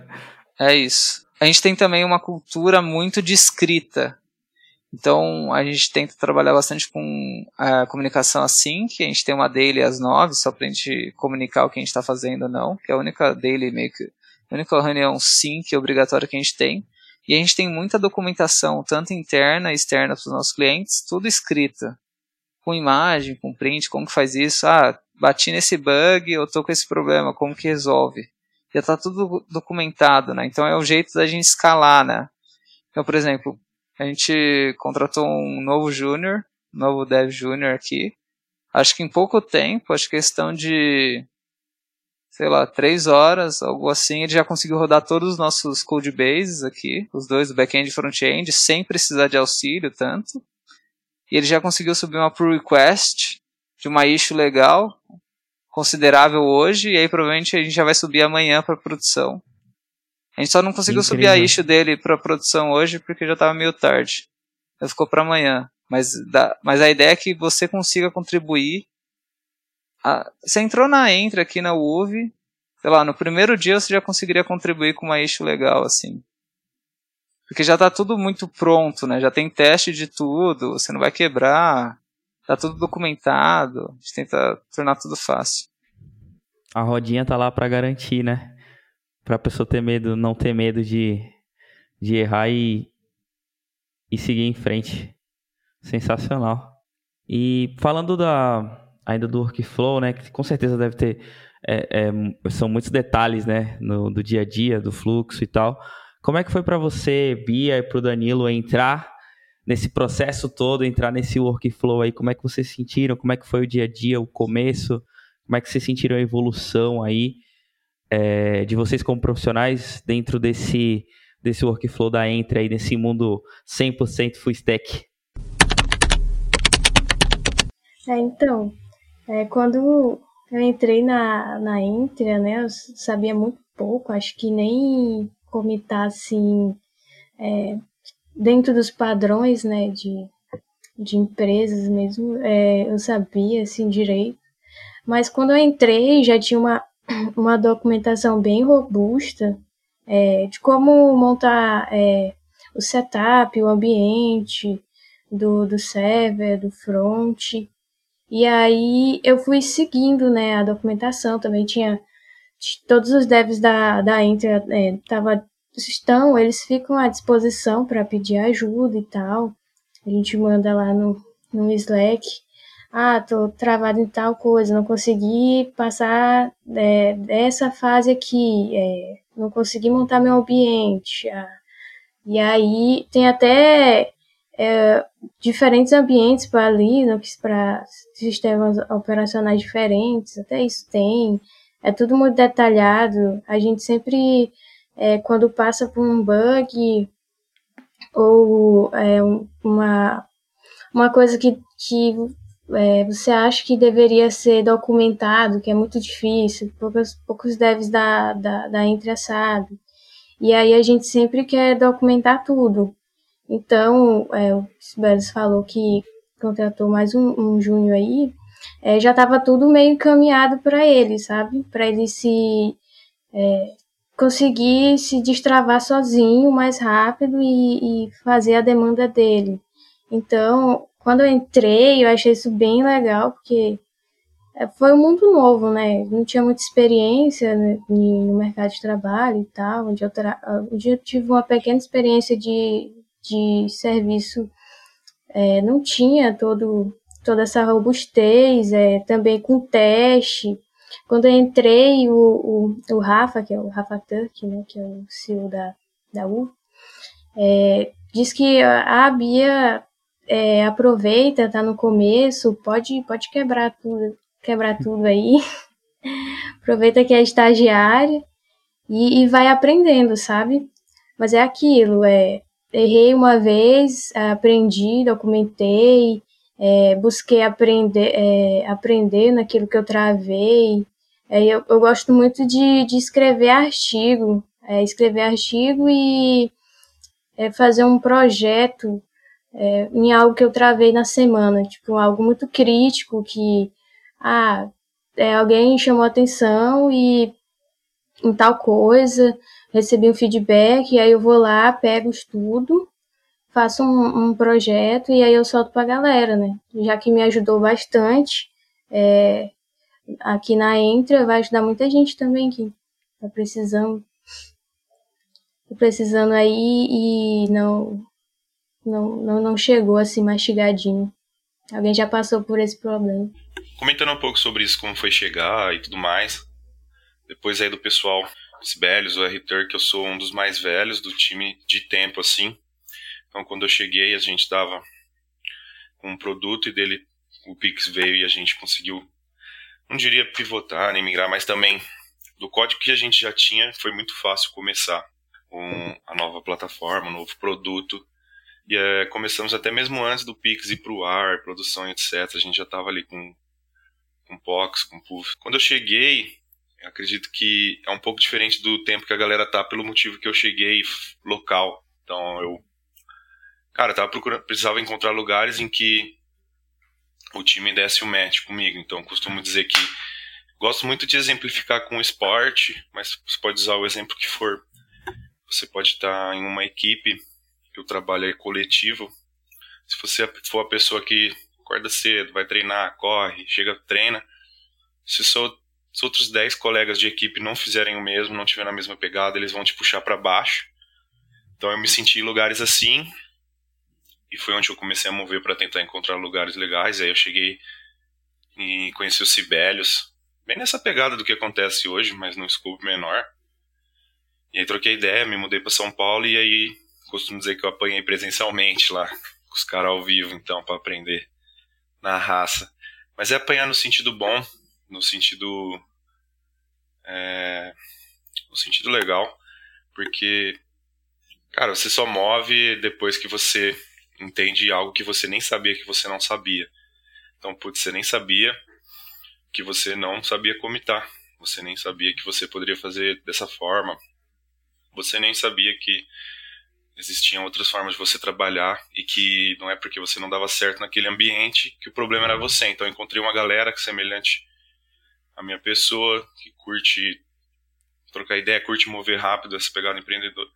É isso. A gente tem também uma cultura muito de escrita. Então a gente tenta trabalhar bastante com a comunicação assim, que a gente tem uma daily às nove, só para a gente comunicar o que a gente está fazendo ou não, que é a única daily meio que, a única reunião sim que é obrigatória que a gente tem. E a gente tem muita documentação, tanto interna e externa para os nossos clientes, tudo escrita. Com imagem, com print, como que faz isso? Ah, bati nesse bug, eu tô com esse problema, como que resolve? Já está tudo documentado, né? Então é o jeito da gente escalar, né? Então, por exemplo, a gente contratou um novo júnior, novo dev júnior aqui. Acho que em pouco tempo, acho que questão de, sei lá, três horas, algo assim, ele já conseguiu rodar todos os nossos code bases aqui, os dois, o back-end e front-end, sem precisar de auxílio tanto. E ele já conseguiu subir uma pull request de uma issue legal, considerável hoje, e aí provavelmente a gente já vai subir amanhã para produção. A gente só não conseguiu Incrível. subir a issue dele pra produção hoje porque já tava meio tarde. ficou para amanhã. Mas, da, mas a ideia é que você consiga contribuir. A, você entrou na Entre aqui na UV, sei lá, no primeiro dia você já conseguiria contribuir com uma issue legal, assim. Porque já está tudo muito pronto, né? Já tem teste de tudo, você não vai quebrar, tá tudo documentado, a gente tenta tornar tudo fácil. A rodinha tá lá para garantir, né? Pra pessoa ter medo, não ter medo de, de errar e, e seguir em frente. Sensacional. E falando da ainda do workflow, né? Que com certeza deve ter. É, é, são muitos detalhes, né? No, do dia a dia, do fluxo e tal. Como é que foi para você, Bia, e para o Danilo entrar nesse processo todo, entrar nesse workflow aí? Como é que vocês sentiram? Como é que foi o dia a dia, o começo? Como é que vocês sentiram a evolução aí é, de vocês como profissionais dentro desse, desse workflow da Entre aí, nesse mundo 100% full stack? É, então, é, quando eu entrei na, na Entre, né, eu sabia muito pouco, acho que nem como tá assim é, dentro dos padrões né de, de empresas mesmo é, eu sabia assim direito mas quando eu entrei já tinha uma, uma documentação bem robusta é, de como montar é, o setup o ambiente do, do server do front e aí eu fui seguindo né a documentação também tinha todos os devs da, da Inter é, tava, estão, eles ficam à disposição para pedir ajuda e tal. A gente manda lá no, no Slack. Ah, tô travado em tal coisa, não consegui passar é, dessa fase aqui, é, não consegui montar meu ambiente. Ah, e aí tem até é, diferentes ambientes para Linux, para sistemas operacionais diferentes, até isso tem é tudo muito detalhado. A gente sempre, é, quando passa por um bug ou é, uma, uma coisa que, que é, você acha que deveria ser documentado, que é muito difícil, poucos, poucos devs da, da, da Intra sabe. E aí a gente sempre quer documentar tudo. Então, é, o Sibelius falou que contratou mais um, um júnior aí, é, já estava tudo meio encaminhado para ele, sabe? Para ele se é, conseguir se destravar sozinho mais rápido e, e, fazer a demanda dele. Então, quando eu entrei, eu achei isso bem legal, porque é, foi um mundo novo, né? Não tinha muita experiência né, no mercado de trabalho e tal. Onde eu, tra... onde eu tive uma pequena experiência de, de serviço, é, não tinha todo toda essa robustez, é, também com teste. Quando eu entrei, o, o, o Rafa, que é o Rafa Turk, né, que é o CEO da, da U, é, diz que a Bia é, aproveita, tá no começo, pode, pode quebrar tudo, quebrar [LAUGHS] tudo aí. [LAUGHS] aproveita que é estagiária e, e vai aprendendo, sabe? Mas é aquilo, é, errei uma vez, aprendi, documentei, é, busquei aprender, é, aprender naquilo que eu travei. É, eu, eu, gosto muito de, de escrever artigo, é, escrever artigo e é, fazer um projeto é, em algo que eu travei na semana, tipo algo muito crítico que ah, alguém chamou atenção e em tal coisa, recebi um feedback, e aí eu vou lá, pego, estudo faço um, um projeto e aí eu solto pra galera, né? Já que me ajudou bastante, é, aqui na Entra vai ajudar muita gente também que tá precisando. Tá precisando aí e não, não, não, não chegou assim mastigadinho. Alguém já passou por esse problema. Comentando um pouco sobre isso, como foi chegar e tudo mais. Depois aí do pessoal Sibelius, o R-Tur, que eu sou um dos mais velhos do time de tempo, assim. Então, quando eu cheguei, a gente com um produto e dele o Pix veio e a gente conseguiu, não diria pivotar nem migrar, mas também do código que a gente já tinha, foi muito fácil começar com a nova plataforma, o novo produto. E é, começamos até mesmo antes do Pix ir para o ar, produção, etc. A gente já estava ali com, com POX, com Puff. Quando eu cheguei, eu acredito que é um pouco diferente do tempo que a galera tá, pelo motivo que eu cheguei local. Então eu cara, tava procurando, precisava encontrar lugares em que o time desse o match comigo. Então, costumo dizer que gosto muito de exemplificar com o esporte, mas você pode usar o exemplo que for. Você pode estar em uma equipe que o trabalho é coletivo. Se você for a pessoa que acorda cedo, vai treinar, corre, chega, treina, se, so, se outros 10 colegas de equipe não fizerem o mesmo, não tiverem a mesma pegada, eles vão te puxar para baixo. Então eu me senti em lugares assim, e foi onde eu comecei a mover para tentar encontrar lugares legais. Aí eu cheguei e conheci os Sibelius, bem nessa pegada do que acontece hoje, mas num scope menor. E aí troquei ideia, me mudei para São Paulo e aí costumo dizer que eu apanhei presencialmente lá, com os caras ao vivo, então, para aprender na raça. Mas é apanhar no sentido bom, no sentido. É, no sentido legal, porque, cara, você só move depois que você entende algo que você nem sabia que você não sabia. Então, putz, você nem sabia que você não sabia comitar. Você nem sabia que você poderia fazer dessa forma. Você nem sabia que existiam outras formas de você trabalhar e que não é porque você não dava certo naquele ambiente que o problema era você. Então, eu encontrei uma galera que é semelhante à minha pessoa, que curte trocar ideia, curte mover rápido, essa pegada empreendedor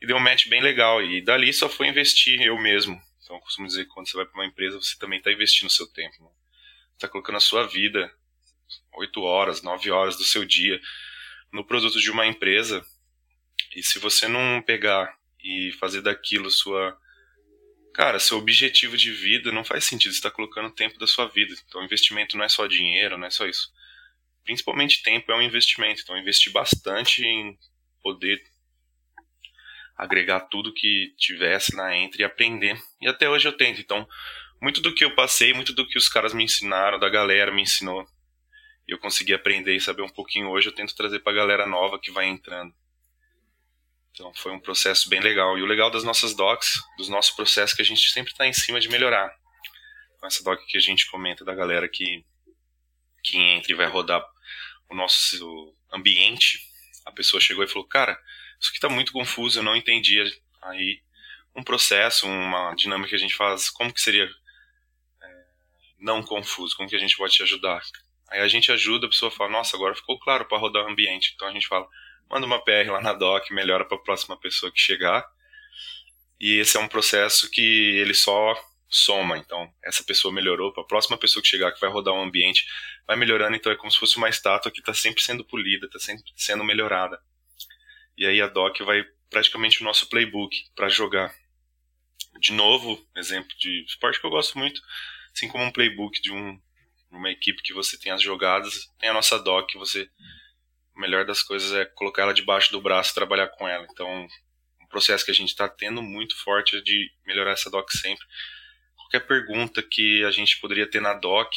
e deu um match bem legal. E dali só foi investir eu mesmo. Então, eu costumo dizer que quando você vai para uma empresa, você também está investindo o seu tempo. Né? Está colocando a sua vida, 8 horas, 9 horas do seu dia, no produto de uma empresa. E se você não pegar e fazer daquilo sua. Cara, seu objetivo de vida não faz sentido. Você está colocando tempo da sua vida. Então, investimento não é só dinheiro, não é só isso. Principalmente tempo é um investimento. Então, investir bastante em poder agregar tudo que tivesse na Entre e aprender. E até hoje eu tento. Então, muito do que eu passei, muito do que os caras me ensinaram, da galera me ensinou, eu consegui aprender e saber um pouquinho hoje, eu tento trazer para a galera nova que vai entrando. Então, foi um processo bem legal. E o legal das nossas docs, dos nossos processos, é que a gente sempre está em cima de melhorar. Com essa doc que a gente comenta da galera que, que entra e vai rodar o nosso ambiente, a pessoa chegou e falou: Cara, isso aqui está muito confuso, eu não entendi aí um processo, uma dinâmica que a gente faz, como que seria é, não confuso, como que a gente pode te ajudar? Aí a gente ajuda, a pessoa fala, nossa, agora ficou claro para rodar o ambiente. Então a gente fala, manda uma PR lá na doc, melhora para a próxima pessoa que chegar. E esse é um processo que ele só soma. Então, essa pessoa melhorou, para a próxima pessoa que chegar, que vai rodar um ambiente, vai melhorando. Então, é como se fosse uma estátua que está sempre sendo polida, está sempre sendo melhorada. E aí a doc vai praticamente o nosso playbook para jogar. De novo, exemplo de esporte que eu gosto muito, assim como um playbook de um, uma equipe que você tem as jogadas, tem a nossa doc, você melhor das coisas é colocar ela debaixo do braço e trabalhar com ela. Então, um processo que a gente está tendo muito forte é de melhorar essa doc sempre. Qualquer pergunta que a gente poderia ter na doc,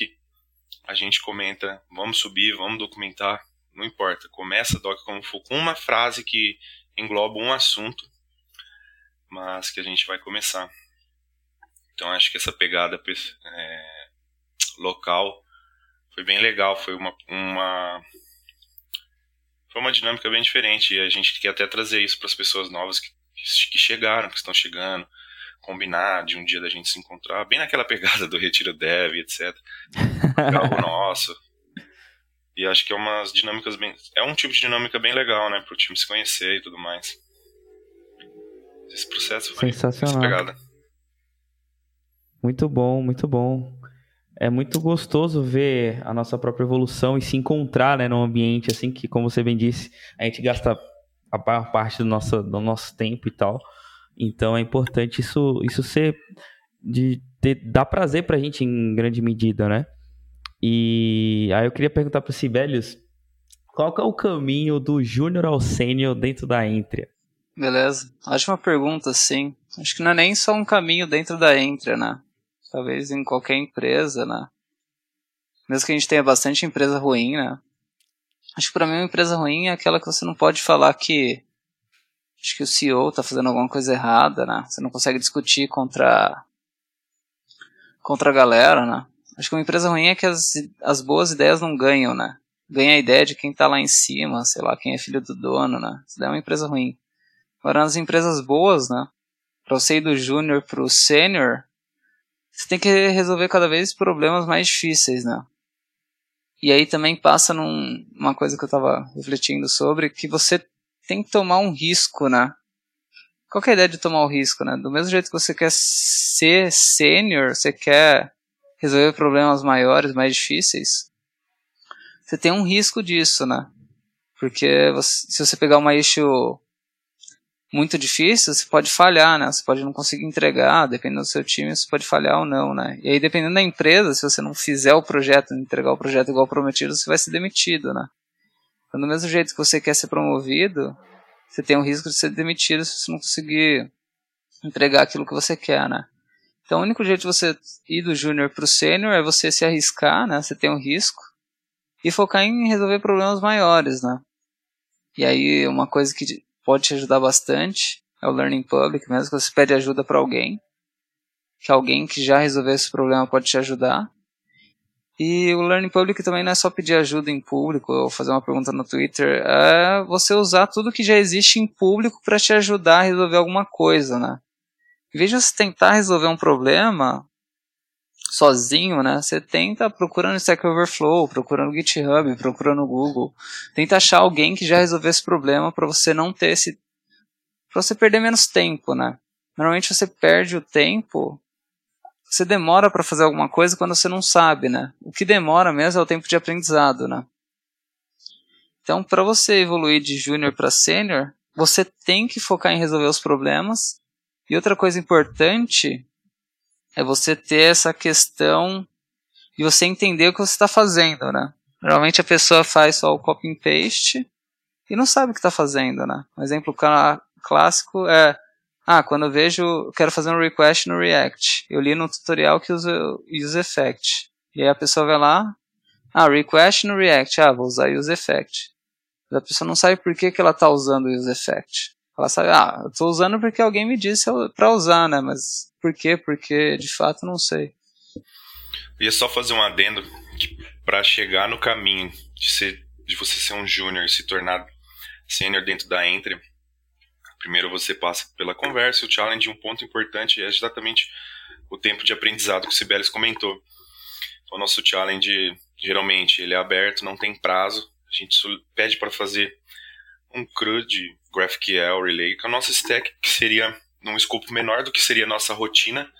a gente comenta, vamos subir, vamos documentar, não importa. Começa doc como for com uma frase que engloba um assunto, mas que a gente vai começar. Então acho que essa pegada é, local foi bem legal, foi uma, uma foi uma dinâmica bem diferente e a gente quer até trazer isso para as pessoas novas que, que chegaram, que estão chegando, combinar de um dia da gente se encontrar, bem naquela [LAUGHS] pegada do retiro dev, etc. Algo nosso, e acho que é umas dinâmicas bem. É um tipo de dinâmica bem legal, né? Pro time se conhecer e tudo mais. Esse processo foi Sensacional. pegada. Muito bom, muito bom. É muito gostoso ver a nossa própria evolução e se encontrar né, num ambiente assim que, como você bem disse, a gente gasta a maior parte do nosso, do nosso tempo e tal. Então é importante isso, isso ser de ter, dar prazer pra gente em grande medida, né? E aí eu queria perguntar para Sibelius, qual que é o caminho do júnior ao sênior dentro da Entria? Beleza. Ótima pergunta, sim. Acho que não é nem só um caminho dentro da Entria, né? Talvez em qualquer empresa, né? Mesmo que a gente tenha bastante empresa ruim, né? Acho que pra mim uma empresa ruim é aquela que você não pode falar que acho que o CEO tá fazendo alguma coisa errada, né? Você não consegue discutir contra contra a galera, né? Acho que uma empresa ruim é que as, as boas ideias não ganham, né? Ganha a ideia de quem tá lá em cima, sei lá, quem é filho do dono, né? Isso daí é uma empresa ruim. Agora, nas empresas boas, né? para você ir do júnior para o sênior, você tem que resolver cada vez problemas mais difíceis, né? E aí também passa numa num, coisa que eu estava refletindo sobre, que você tem que tomar um risco, né? Qual é a ideia de tomar o risco, né? Do mesmo jeito que você quer ser sênior, você quer resolver problemas maiores, mais difíceis, você tem um risco disso, né? Porque você, se você pegar uma issue muito difícil, você pode falhar, né? Você pode não conseguir entregar, dependendo do seu time, você pode falhar ou não, né? E aí, dependendo da empresa, se você não fizer o projeto, entregar o projeto igual prometido, você vai ser demitido, né? Então, do mesmo jeito que você quer ser promovido, você tem o risco de ser demitido se você não conseguir entregar aquilo que você quer, né? Então, o único jeito de você ir do júnior para o sênior é você se arriscar, né? Você tem um risco e focar em resolver problemas maiores, né? E aí, uma coisa que pode te ajudar bastante é o Learning Public, mesmo que você pede ajuda para alguém, que alguém que já resolveu esse problema pode te ajudar. E o Learning Public também não é só pedir ajuda em público ou fazer uma pergunta no Twitter, é você usar tudo que já existe em público para te ajudar a resolver alguma coisa, né? Em vez de você tentar resolver um problema sozinho, né? Você tenta procurando Stack Overflow, procurando GitHub, procurando Google, tenta achar alguém que já resolveu esse problema para você não ter esse para você perder menos tempo, né? Normalmente você perde o tempo você demora para fazer alguma coisa quando você não sabe, né? O que demora mesmo é o tempo de aprendizado, né? Então, para você evoluir de júnior para sênior, você tem que focar em resolver os problemas. E outra coisa importante é você ter essa questão de você entender o que você está fazendo, né? Normalmente a pessoa faz só o copy and paste e não sabe o que está fazendo, né? Um exemplo clássico é ah, quando eu vejo, quero fazer um request no React. Eu li no tutorial que usa use effect. E aí a pessoa vai lá, ah, request no React, ah, vou usar use effect. Mas a pessoa não sabe por que, que ela está usando use effect. Ela sabe, ah, eu estou usando porque alguém me disse para usar, né? Mas por quê? Porque de fato não sei. Eu ia só fazer um adendo para chegar no caminho de, ser, de você ser um júnior e se tornar sênior dentro da Entry Primeiro você passa pela conversa, o challenge, um ponto importante é exatamente o tempo de aprendizado que o Sibelius comentou. Então, o nosso challenge, geralmente, ele é aberto, não tem prazo. A gente pede para fazer um CRUD, GraphQL, Relay, com a nossa stack, que seria num escopo menor do que seria a nossa rotina.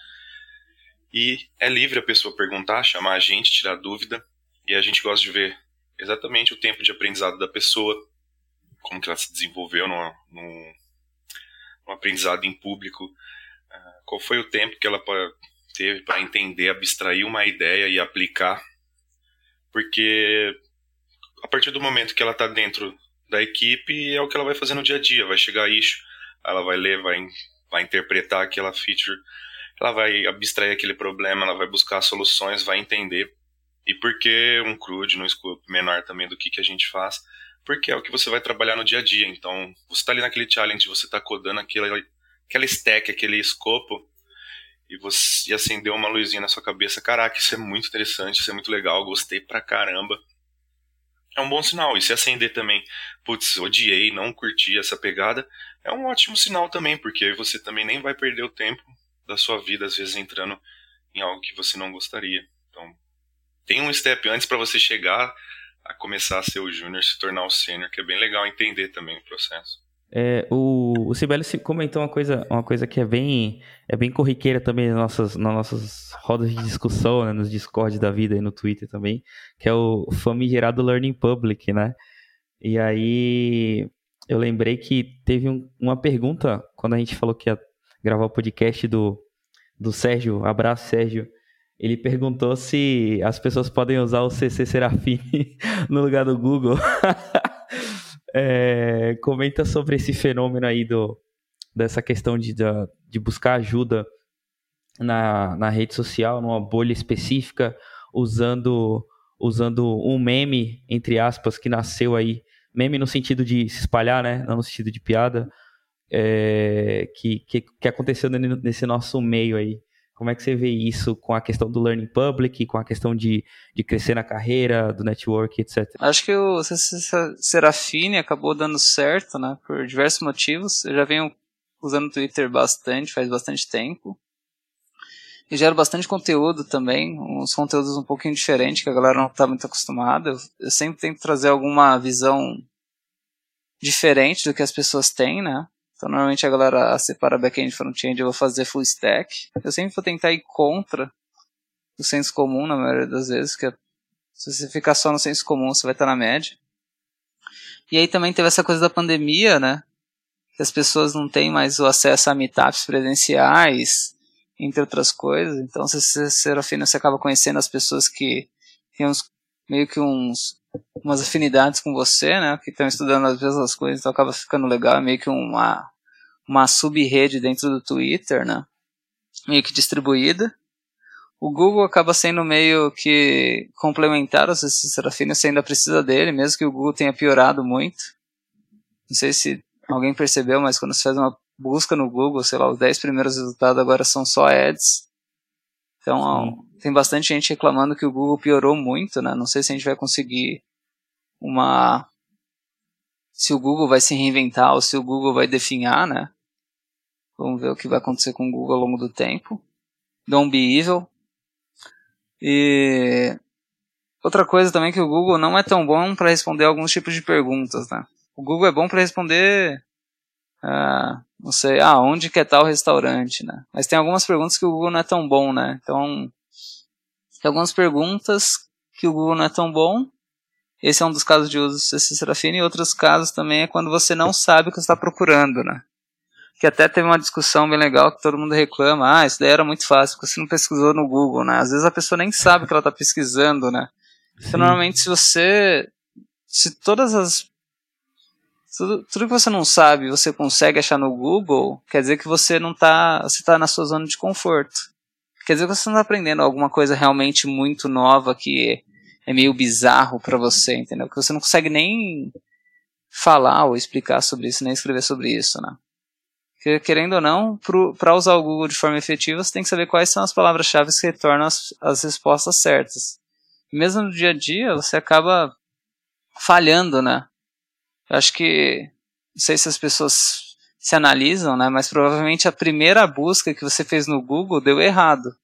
E é livre a pessoa perguntar, chamar a gente, tirar dúvida. E a gente gosta de ver exatamente o tempo de aprendizado da pessoa, como que ela se desenvolveu no, no um aprendizado em público, uh, qual foi o tempo que ela teve para entender, abstrair uma ideia e aplicar, porque a partir do momento que ela está dentro da equipe é o que ela vai fazer no dia a dia, vai chegar a issue, ela vai ler, vai, vai interpretar aquela feature, ela vai abstrair aquele problema, ela vai buscar soluções, vai entender. E por que um CRUD no escopo menor também do que, que a gente faz? porque é o que você vai trabalhar no dia a dia. Então, você está ali naquele challenge, você está codando aquela, aquela stack, aquele escopo, e você e acendeu uma luzinha na sua cabeça. Caraca, isso é muito interessante, isso é muito legal, gostei pra caramba. É um bom sinal. E se acender também, putz, odiei, não curti essa pegada, é um ótimo sinal também, porque você também nem vai perder o tempo da sua vida, às vezes entrando em algo que você não gostaria. Então, tem um step antes para você chegar a começar a ser o júnior, se tornar o sênior, que é bem legal entender também o processo. É, o, o Sibelius comentou uma coisa, uma coisa que é bem, é bem corriqueira também nas nossas, nas nossas rodas de discussão, né, nos Discord da vida e no Twitter também, que é o famigerado Learning Public, né? E aí eu lembrei que teve um, uma pergunta quando a gente falou que ia gravar o podcast do, do Sérgio, abraço Sérgio, ele perguntou se as pessoas podem usar o CC Serafim [LAUGHS] no lugar do Google. [LAUGHS] é, comenta sobre esse fenômeno aí do, dessa questão de, de buscar ajuda na, na rede social, numa bolha específica, usando, usando um meme, entre aspas, que nasceu aí. Meme no sentido de se espalhar, né? Não no sentido de piada. É, que, que, que aconteceu nesse nosso meio aí. Como é que você vê isso com a questão do learning public, com a questão de, de crescer na carreira, do network, etc? Acho que o Serafine acabou dando certo, né? Por diversos motivos. Eu já venho usando o Twitter bastante, faz bastante tempo. E gero bastante conteúdo também, uns conteúdos um pouquinho diferentes que a galera não está muito acostumada. Eu, eu sempre tento trazer alguma visão diferente do que as pessoas têm, né? Então, normalmente a galera separa back-end e front-end, eu vou fazer full stack. Eu sempre vou tentar ir contra o senso comum, na maioria das vezes, que é, se você ficar só no senso comum, você vai estar na média. E aí também teve essa coisa da pandemia, né? Que as pessoas não têm mais o acesso a meetups presenciais, entre outras coisas. Então, se você é serafina, você acaba conhecendo as pessoas que têm uns, meio que uns, umas afinidades com você, né? Que estão estudando as mesmas coisas, então acaba ficando legal. É meio que uma, uma sub-rede dentro do Twitter, né? Meio que distribuída. O Google acaba sendo meio que complementar ao Serafina, você ainda precisa dele, mesmo que o Google tenha piorado muito. Não sei se alguém percebeu, mas quando você faz uma busca no Google, sei lá, os 10 primeiros resultados agora são só ads. Então, tem bastante gente reclamando que o Google piorou muito, né? Não sei se a gente vai conseguir uma se o Google vai se reinventar ou se o Google vai definhar, né? Vamos ver o que vai acontecer com o Google ao longo do tempo. Don't be evil. E outra coisa também é que o Google não é tão bom para responder alguns tipos de perguntas, né? O Google é bom para responder, uh, não sei, ah, onde que é tal restaurante, né? Mas tem algumas perguntas que o Google não é tão bom, né? Então, tem algumas perguntas que o Google não é tão bom. Esse é um dos casos de uso do CC Serafina e outros casos também é quando você não sabe o que você está procurando, né? que até teve uma discussão bem legal que todo mundo reclama, ah, isso daí era muito fácil, porque você não pesquisou no Google, né? Às vezes a pessoa nem sabe que ela está pesquisando, né? Então, normalmente, se você. Se todas as. Tudo, tudo que você não sabe você consegue achar no Google, quer dizer que você não está. Você está na sua zona de conforto. Quer dizer que você está aprendendo alguma coisa realmente muito nova que é meio bizarro para você, entendeu? Que você não consegue nem falar ou explicar sobre isso, nem escrever sobre isso, né? Porque, querendo ou não, para usar o Google de forma efetiva, você tem que saber quais são as palavras-chave que retornam as, as respostas certas. Mesmo no dia a dia, você acaba falhando, né? Eu acho que, não sei se as pessoas se analisam, né? Mas provavelmente a primeira busca que você fez no Google deu errado.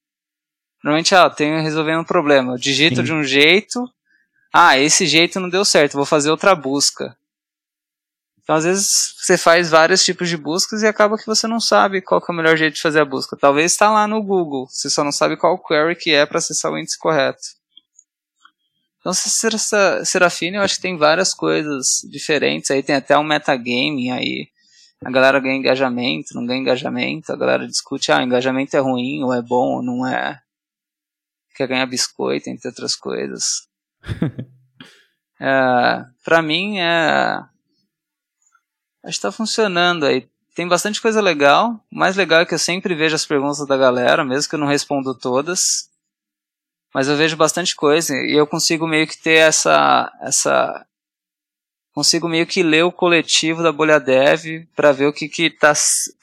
Normalmente, ah, tenho resolvendo um problema. Eu digito Sim. de um jeito, ah, esse jeito não deu certo, vou fazer outra busca. Então, às vezes, você faz vários tipos de buscas e acaba que você não sabe qual é o melhor jeito de fazer a busca. Talvez está lá no Google, você só não sabe qual query que é para acessar o índice correto. Então, Serafine, eu acho que tem várias coisas diferentes. Aí tem até um metagaming aí. A galera ganha engajamento, não ganha engajamento. A galera discute, ah, engajamento é ruim, ou é bom, ou não é. Quer ganhar biscoito, entre outras coisas. [LAUGHS] é, pra mim, é Acho que tá funcionando aí. Tem bastante coisa legal. O mais legal é que eu sempre vejo as perguntas da galera, mesmo que eu não respondo todas. Mas eu vejo bastante coisa e eu consigo meio que ter essa. essa consigo meio que ler o coletivo da bolha dev para ver o que que tá,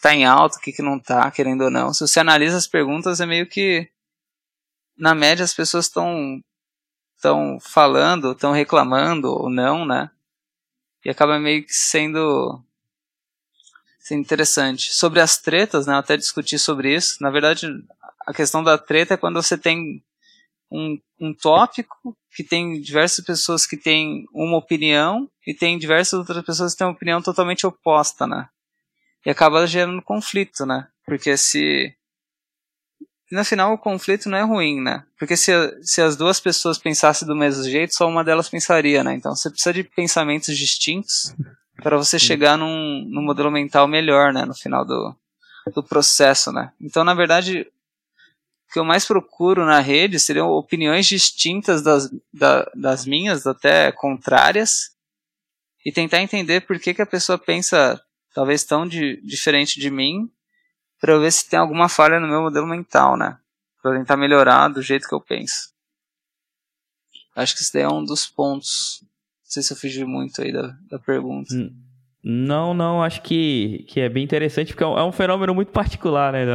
tá em alta, o que que não tá, querendo ou não. Se você analisa as perguntas, é meio que na média as pessoas estão estão falando, estão reclamando ou não, né? E acaba meio que sendo interessante. Sobre as tretas, né, eu até discuti sobre isso. Na verdade, a questão da treta é quando você tem um, um tópico que tem diversas pessoas que têm uma opinião e tem diversas outras pessoas que têm uma opinião totalmente oposta, né? E acaba gerando conflito, né? Porque se no final o conflito não é ruim, né? Porque se, se as duas pessoas pensassem do mesmo jeito, só uma delas pensaria, né? Então você precisa de pensamentos distintos [LAUGHS] para você chegar num, num modelo mental melhor, né, no final do, do processo, né. Então, na verdade, o que eu mais procuro na rede seriam opiniões distintas das, da, das minhas, até contrárias, e tentar entender por que, que a pessoa pensa talvez tão de, diferente de mim, para ver se tem alguma falha no meu modelo mental, né, para tentar melhorar do jeito que eu penso. Acho que esse daí é um dos pontos não sei se eu fugi muito aí da, da pergunta. Não, não, acho que, que é bem interessante, porque é um, é um fenômeno muito particular, né,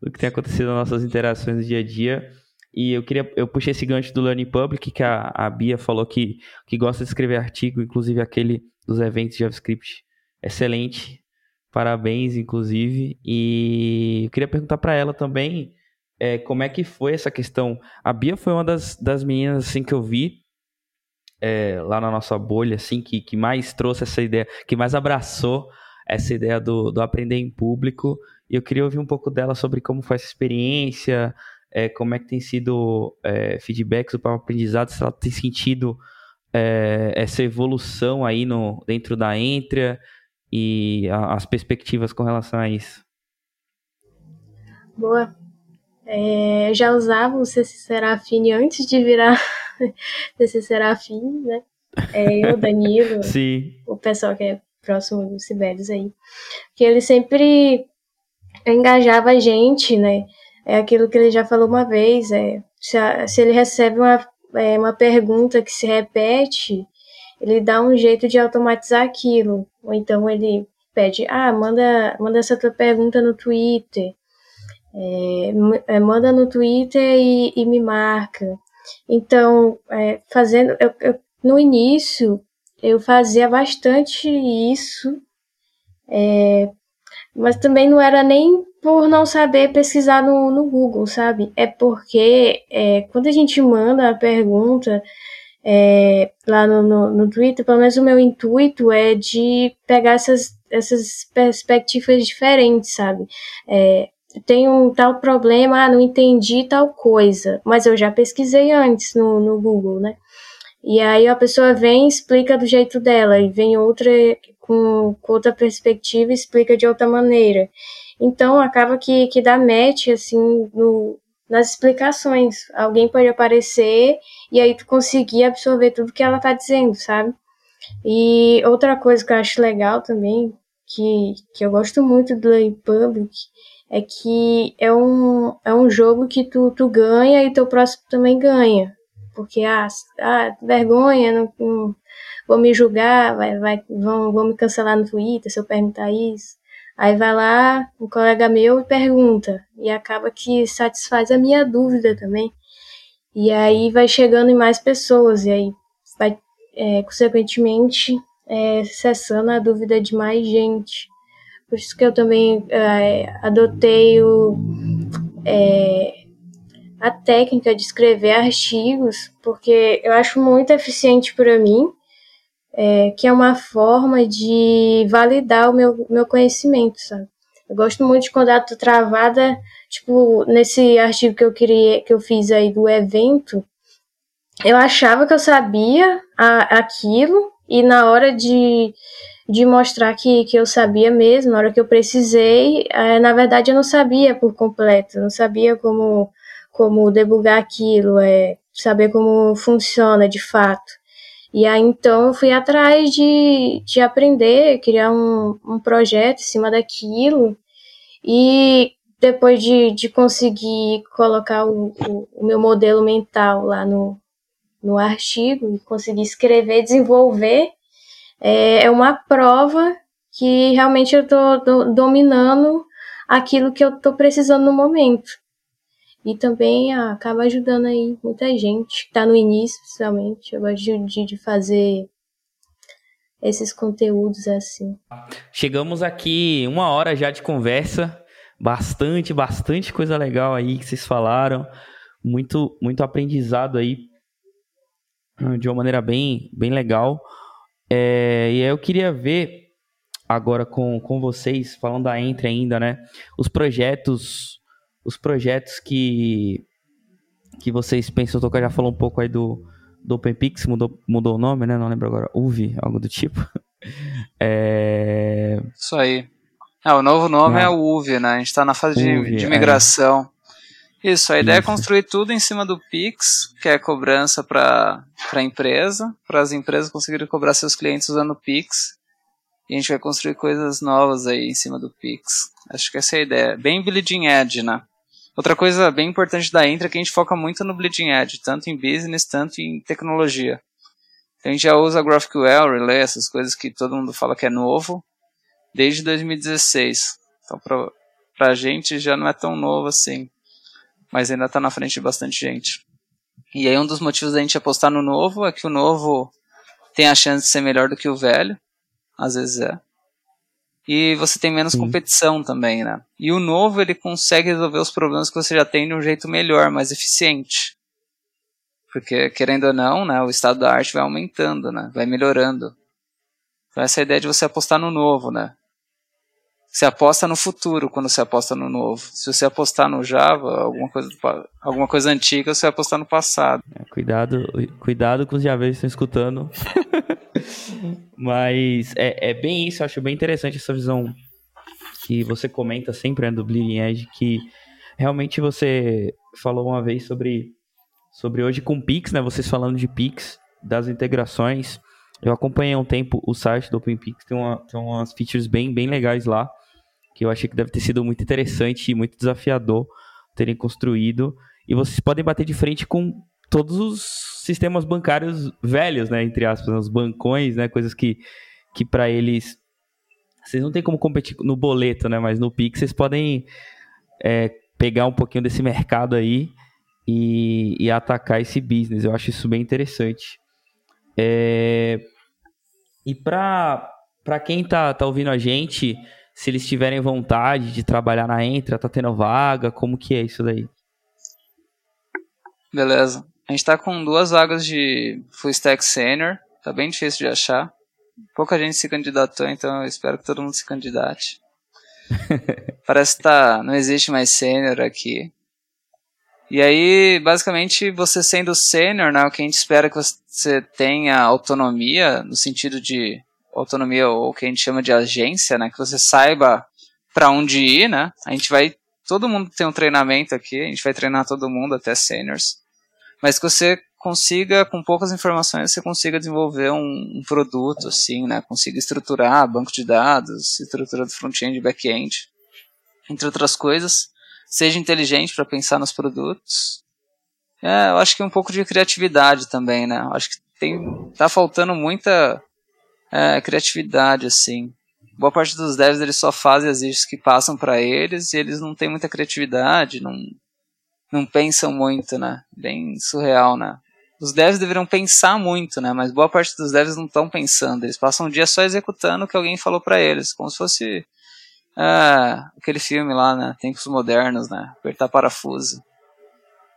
do que tem acontecido nas nossas interações no dia a dia. E eu queria, eu puxei esse gancho do Learning Public, que a, a Bia falou que, que gosta de escrever artigo, inclusive aquele dos eventos JavaScript, excelente. Parabéns, inclusive. E eu queria perguntar para ela também é, como é que foi essa questão. A Bia foi uma das, das meninas assim que eu vi é, lá na nossa bolha, assim, que, que mais trouxe essa ideia, que mais abraçou essa ideia do, do aprender em público. E eu queria ouvir um pouco dela sobre como foi essa experiência, é, como é que tem sido é, feedbacks do aprendizado, se ela tem sentido é, essa evolução aí no, dentro da Entria e a, as perspectivas com relação a isso. Boa. É, eu já usava o CC Serafine antes de virar [LAUGHS] CC Serafine, né? É, eu, Danilo, [LAUGHS] Sim. o pessoal que é próximo dos Sibérios aí, que ele sempre engajava a gente, né? É aquilo que ele já falou uma vez, é, se, a, se ele recebe uma, é, uma pergunta que se repete, ele dá um jeito de automatizar aquilo. Ou então ele pede, ah, manda, manda essa tua pergunta no Twitter. É, é manda no Twitter e, e me marca. Então, é, fazendo, eu, eu, no início, eu fazia bastante isso, é, mas também não era nem por não saber pesquisar no, no Google, sabe? É porque é, quando a gente manda a pergunta é, lá no, no, no, Twitter, pelo menos o meu intuito é de pegar essas, essas perspectivas diferentes, sabe? É, tem um tal problema, ah, não entendi tal coisa, mas eu já pesquisei antes no, no Google, né? E aí a pessoa vem e explica do jeito dela, e vem outra com, com outra perspectiva explica de outra maneira. Então acaba que, que dá match assim no, nas explicações. Alguém pode aparecer e aí tu conseguir absorver tudo que ela tá dizendo, sabe? E outra coisa que eu acho legal também, que, que eu gosto muito do Play Public, é que é um, é um jogo que tu, tu ganha e teu próximo também ganha porque ah, ah vergonha, não, não, vou me julgar, vai, vai, vão, vão me cancelar no Twitter se eu perguntar isso. Aí vai lá um colega meu e pergunta, e acaba que satisfaz a minha dúvida também. E aí vai chegando em mais pessoas, e aí vai, é, consequentemente, é, cessando a dúvida de mais gente. Por isso que eu também é, adotei o. É, a técnica de escrever artigos, porque eu acho muito eficiente para mim, é, que é uma forma de validar o meu, meu conhecimento, sabe? Eu gosto muito de quando eu tô travada, tipo, nesse artigo que eu queria, que eu fiz aí do evento, eu achava que eu sabia a, aquilo, e na hora de, de mostrar que, que eu sabia mesmo, na hora que eu precisei, é, na verdade eu não sabia por completo, não sabia como como debugar aquilo, é saber como funciona de fato. E aí então eu fui atrás de, de aprender, criar um, um projeto em cima daquilo. E depois de, de conseguir colocar o, o, o meu modelo mental lá no, no artigo, conseguir escrever, desenvolver, é, é uma prova que realmente eu estou dominando aquilo que eu estou precisando no momento. E também ah, acaba ajudando aí muita gente que tá no início, principalmente. Eu gosto de, de fazer esses conteúdos assim. Chegamos aqui uma hora já de conversa. Bastante, bastante coisa legal aí que vocês falaram. Muito, muito aprendizado aí. De uma maneira bem, bem legal. É, e aí eu queria ver agora com, com vocês, falando da Entre ainda, né? Os projetos os projetos que que vocês pensam, o Toca já falou um pouco aí do, do OpenPix, mudou, mudou o nome, né? Não lembro agora, UV, algo do tipo. [LAUGHS] é... Isso aí. É, o novo nome é, é o UV, né? A gente está na fase de, de, é. migração. É. Isso, a ideia é Isso. é construir tudo em cima do Pix, que é cobrança para a empresa, para as empresas conseguirem cobrar seus clientes usando o Pix. E a gente vai construir coisas novas aí em cima do Pix. Acho que essa é a ideia. Bem bleeding edge, né? Outra coisa bem importante da Intra é que a gente foca muito no bleeding edge, tanto em business, tanto em tecnologia. Então, a gente já usa GraphQL, Relay, essas coisas que todo mundo fala que é novo, desde 2016. Então, pra, pra gente já não é tão novo assim, mas ainda está na frente de bastante gente. E aí um dos motivos da gente apostar no novo é que o novo tem a chance de ser melhor do que o velho, às vezes é. E você tem menos Sim. competição também, né? E o novo ele consegue resolver os problemas que você já tem de um jeito melhor, mais eficiente. Porque, querendo ou não, né, o estado da arte vai aumentando, né? Vai melhorando. Então essa é a ideia de você apostar no novo, né? Você aposta no futuro quando você aposta no novo. Se você apostar no Java, alguma coisa, alguma coisa antiga, você vai apostar no passado. É, cuidado, cuidado com os que estão escutando. [LAUGHS] Mas é, é bem isso, eu acho bem interessante essa visão que você comenta sempre né, do Bleeding Edge, que realmente você falou uma vez sobre, sobre hoje com Pix, né? Vocês falando de Pix, das integrações. Eu acompanhei um tempo o site do OpenPix, tem, uma, tem umas features bem, bem legais lá, que eu achei que deve ter sido muito interessante e muito desafiador terem construído. E vocês podem bater de frente com todos os sistemas bancários velhos, né, entre aspas, né, os bancões, né, coisas que, que para eles vocês não tem como competir no boleto, né, mas no Pix vocês podem é, pegar um pouquinho desse mercado aí e, e, atacar esse business. Eu acho isso bem interessante. É, e para para quem tá, tá ouvindo a gente, se eles tiverem vontade de trabalhar na Entra, tá tendo vaga, como que é isso daí? Beleza. A gente tá com duas vagas de Full Stack Senior, tá bem difícil de achar. Pouca gente se candidatou, então eu espero que todo mundo se candidate. [LAUGHS] Parece que tá, não existe mais sênior aqui. E aí, basicamente, você sendo sênior, né, o que a gente espera é que você tenha autonomia, no sentido de autonomia ou o que a gente chama de agência, né, que você saiba para onde ir, né. A gente vai, todo mundo tem um treinamento aqui, a gente vai treinar todo mundo até seniors mas que você consiga, com poucas informações, você consiga desenvolver um, um produto, assim, né? Consiga estruturar banco de dados, estrutura do front-end e back-end, entre outras coisas. Seja inteligente para pensar nos produtos. É, eu acho que um pouco de criatividade também, né? Eu acho que tem, tá faltando muita é, criatividade, assim. Boa parte dos devs eles só fazem as issues que passam para eles e eles não têm muita criatividade, não, não pensam muito, né? Bem surreal, né? Os devs deveriam pensar muito, né? Mas boa parte dos devs não estão pensando. Eles passam o dia só executando o que alguém falou para eles, como se fosse ah, aquele filme lá, né? Tempos modernos, né? Apertar parafuso.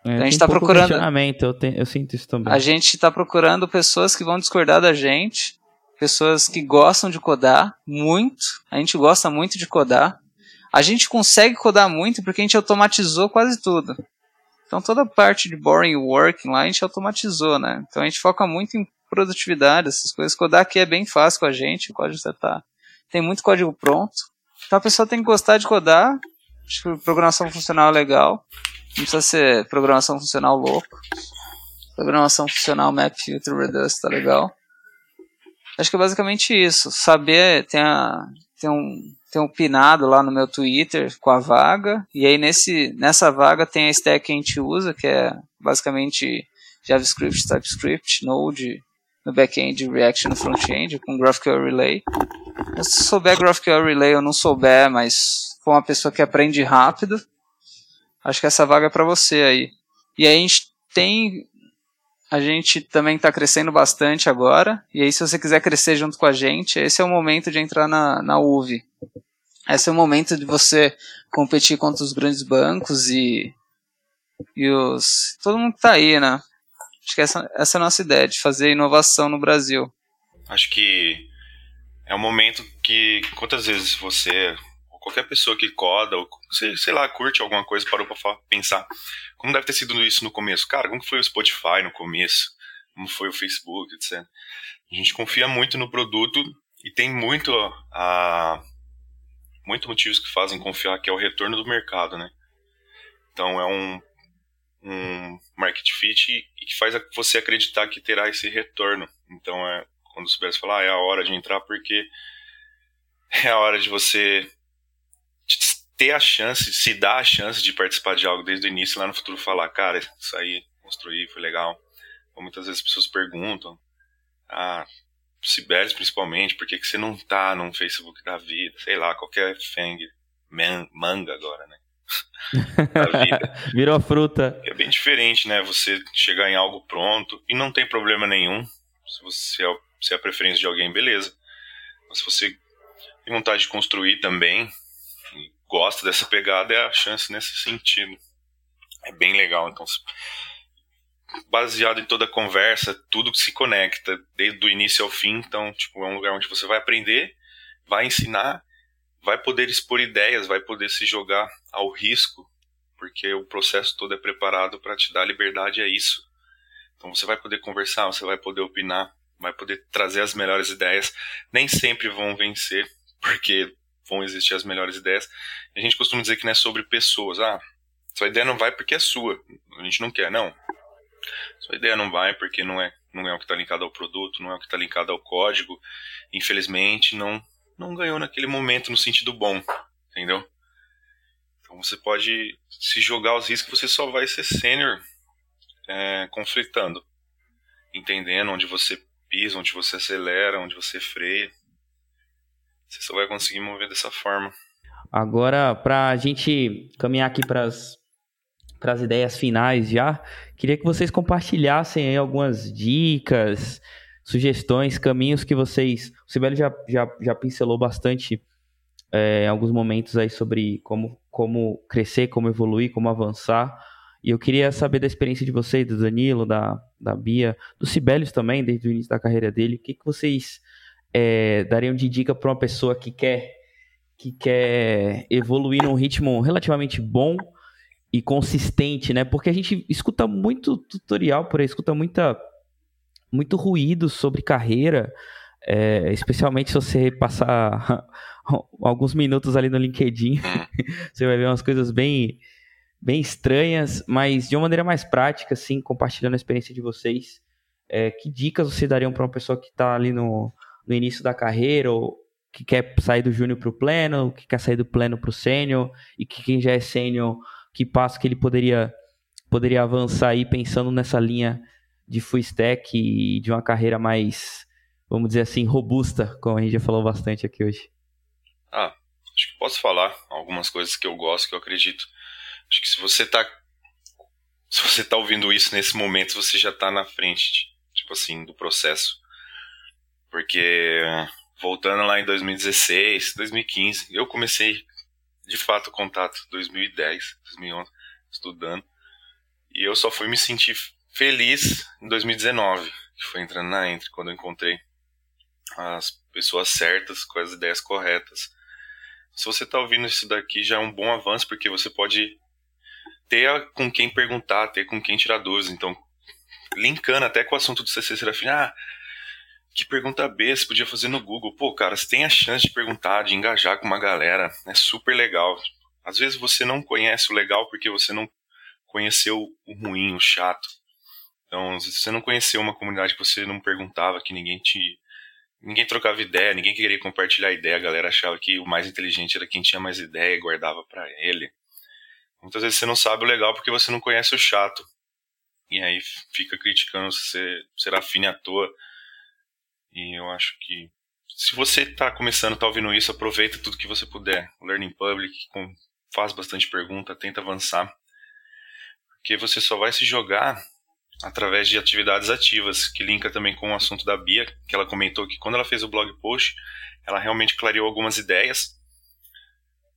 É, a gente está procurando. Eu, tenho, eu sinto isso também. A gente está procurando pessoas que vão discordar da gente, pessoas que gostam de codar muito. A gente gosta muito de codar. A gente consegue codar muito porque a gente automatizou quase tudo. Então toda a parte de boring work lá a gente automatizou, né? Então a gente foca muito em produtividade, essas coisas. Codar aqui é bem fácil com a gente, o código já tá. Tem muito código pronto. Então a pessoa tem que gostar de codar. Acho que programação funcional é legal. Não precisa ser programação funcional louco. Programação funcional map filter reduce tá legal. Acho que é basicamente isso. Saber, tem, a, tem um tem um pinado lá no meu Twitter com a vaga, e aí nesse, nessa vaga tem a stack que a gente usa, que é basicamente JavaScript, TypeScript, Node no back-end, React no front-end, com GraphQL Relay. Se souber GraphQL Relay ou não souber, mas for uma pessoa que aprende rápido, acho que essa vaga é para você aí. E aí a gente tem a gente também está crescendo bastante agora. E aí, se você quiser crescer junto com a gente, esse é o momento de entrar na, na UV. Esse é o momento de você competir contra os grandes bancos e, e os. Todo mundo que tá aí, né? Acho que essa, essa é a nossa ideia, de fazer inovação no Brasil. Acho que é um momento que quantas vezes você, ou qualquer pessoa que coda, ou sei, sei lá, curte alguma coisa, parou pra pensar como deve ter sido isso no começo. Cara, como foi o Spotify no começo? Como foi o Facebook, etc. A gente confia muito no produto e tem muito a muitos motivos que fazem confiar que é o retorno do mercado, né? Então é um, um market fit que faz você acreditar que terá esse retorno. Então é quando pés falar ah, é a hora de entrar porque é a hora de você ter a chance, se dar a chance de participar de algo desde o início lá no futuro falar, cara, isso aí construí, foi legal. Ou muitas vezes as pessoas perguntam, ah, Sibéris principalmente, por que, que você não tá num Facebook da vida? Sei lá, qualquer fang, man, manga agora, né? [LAUGHS] da vida. Virou fruta. É bem diferente, né? Você chegar em algo pronto e não tem problema nenhum. Se você é, se é a preferência de alguém, beleza. Mas se você tem vontade de construir também, gosta dessa pegada, é a chance nesse sentido. É bem legal. Então, baseado em toda a conversa, tudo se conecta, desde o início ao fim. Então, tipo, é um lugar onde você vai aprender, vai ensinar, vai poder expor ideias, vai poder se jogar ao risco, porque o processo todo é preparado para te dar liberdade a isso. Então, você vai poder conversar, você vai poder opinar, vai poder trazer as melhores ideias. Nem sempre vão vencer, porque vão existir as melhores ideias. A gente costuma dizer que não é sobre pessoas. Ah, sua ideia não vai porque é sua. A gente não quer, não. Sua ideia não vai porque não é, não é o que está linkado ao produto, não é o que está linkado ao código. Infelizmente, não, não ganhou naquele momento no sentido bom, entendeu? Então você pode se jogar aos riscos, você só vai ser sênior é, conflitando, entendendo onde você pisa, onde você acelera, onde você freia. Você só vai conseguir mover dessa forma. Agora, para a gente caminhar aqui para as ideias finais já, queria que vocês compartilhassem algumas dicas, sugestões, caminhos que vocês. O Sibeli já, já, já pincelou bastante é, alguns momentos aí sobre como, como crescer, como evoluir, como avançar. E eu queria saber da experiência de vocês, do Danilo, da, da Bia, do Sibelius também, desde o início da carreira dele. O que, que vocês é, dariam de dica para uma pessoa que quer que quer evoluir num ritmo relativamente bom e consistente, né? Porque a gente escuta muito tutorial por aí, escuta muita muito ruído sobre carreira, é, especialmente se você passar [LAUGHS] alguns minutos ali no LinkedIn, [LAUGHS] você vai ver umas coisas bem bem estranhas, mas de uma maneira mais prática, assim, compartilhando a experiência de vocês. É, que dicas você dariam para uma pessoa que está ali no, no início da carreira, ou que quer sair do júnior para o pleno, que quer sair do pleno para o sênior, e que quem já é sênior, que passo que ele poderia, poderia avançar aí pensando nessa linha de full stack e de uma carreira mais, vamos dizer assim, robusta, como a gente já falou bastante aqui hoje. Ah, acho que posso falar algumas coisas que eu gosto, que eu acredito. Acho que se você está se você tá ouvindo isso nesse momento, você já está na frente, tipo assim, do processo. Porque voltando lá em 2016, 2015, eu comecei de fato o contato 2010, 2011, estudando. E eu só fui me sentir feliz em 2019, que foi entrando na Entre, quando eu encontrei as pessoas certas com as ideias corretas. Se você está ouvindo isso daqui, já é um bom avanço, porque você pode ter com quem perguntar, ter com quem tirar dúvidas. Então, linkando até com o assunto do CC Serafim, ah, que pergunta B você podia fazer no Google. Pô, cara, você tem a chance de perguntar, de engajar com uma galera. É super legal. Às vezes você não conhece o legal porque você não conheceu o ruim, o chato. Então, se você não conheceu uma comunidade que você não perguntava, que ninguém te. Ninguém trocava ideia, ninguém queria compartilhar ideia, a galera achava que o mais inteligente era quem tinha mais ideia e guardava para ele. Muitas vezes você não sabe o legal porque você não conhece o chato. E aí fica criticando se você será fine à toa. E eu acho que se você está começando, está ouvindo isso, aproveita tudo que você puder. Learning Public, faz bastante pergunta, tenta avançar. Porque você só vai se jogar através de atividades ativas, que linka também com o assunto da Bia, que ela comentou que quando ela fez o blog post, ela realmente clareou algumas ideias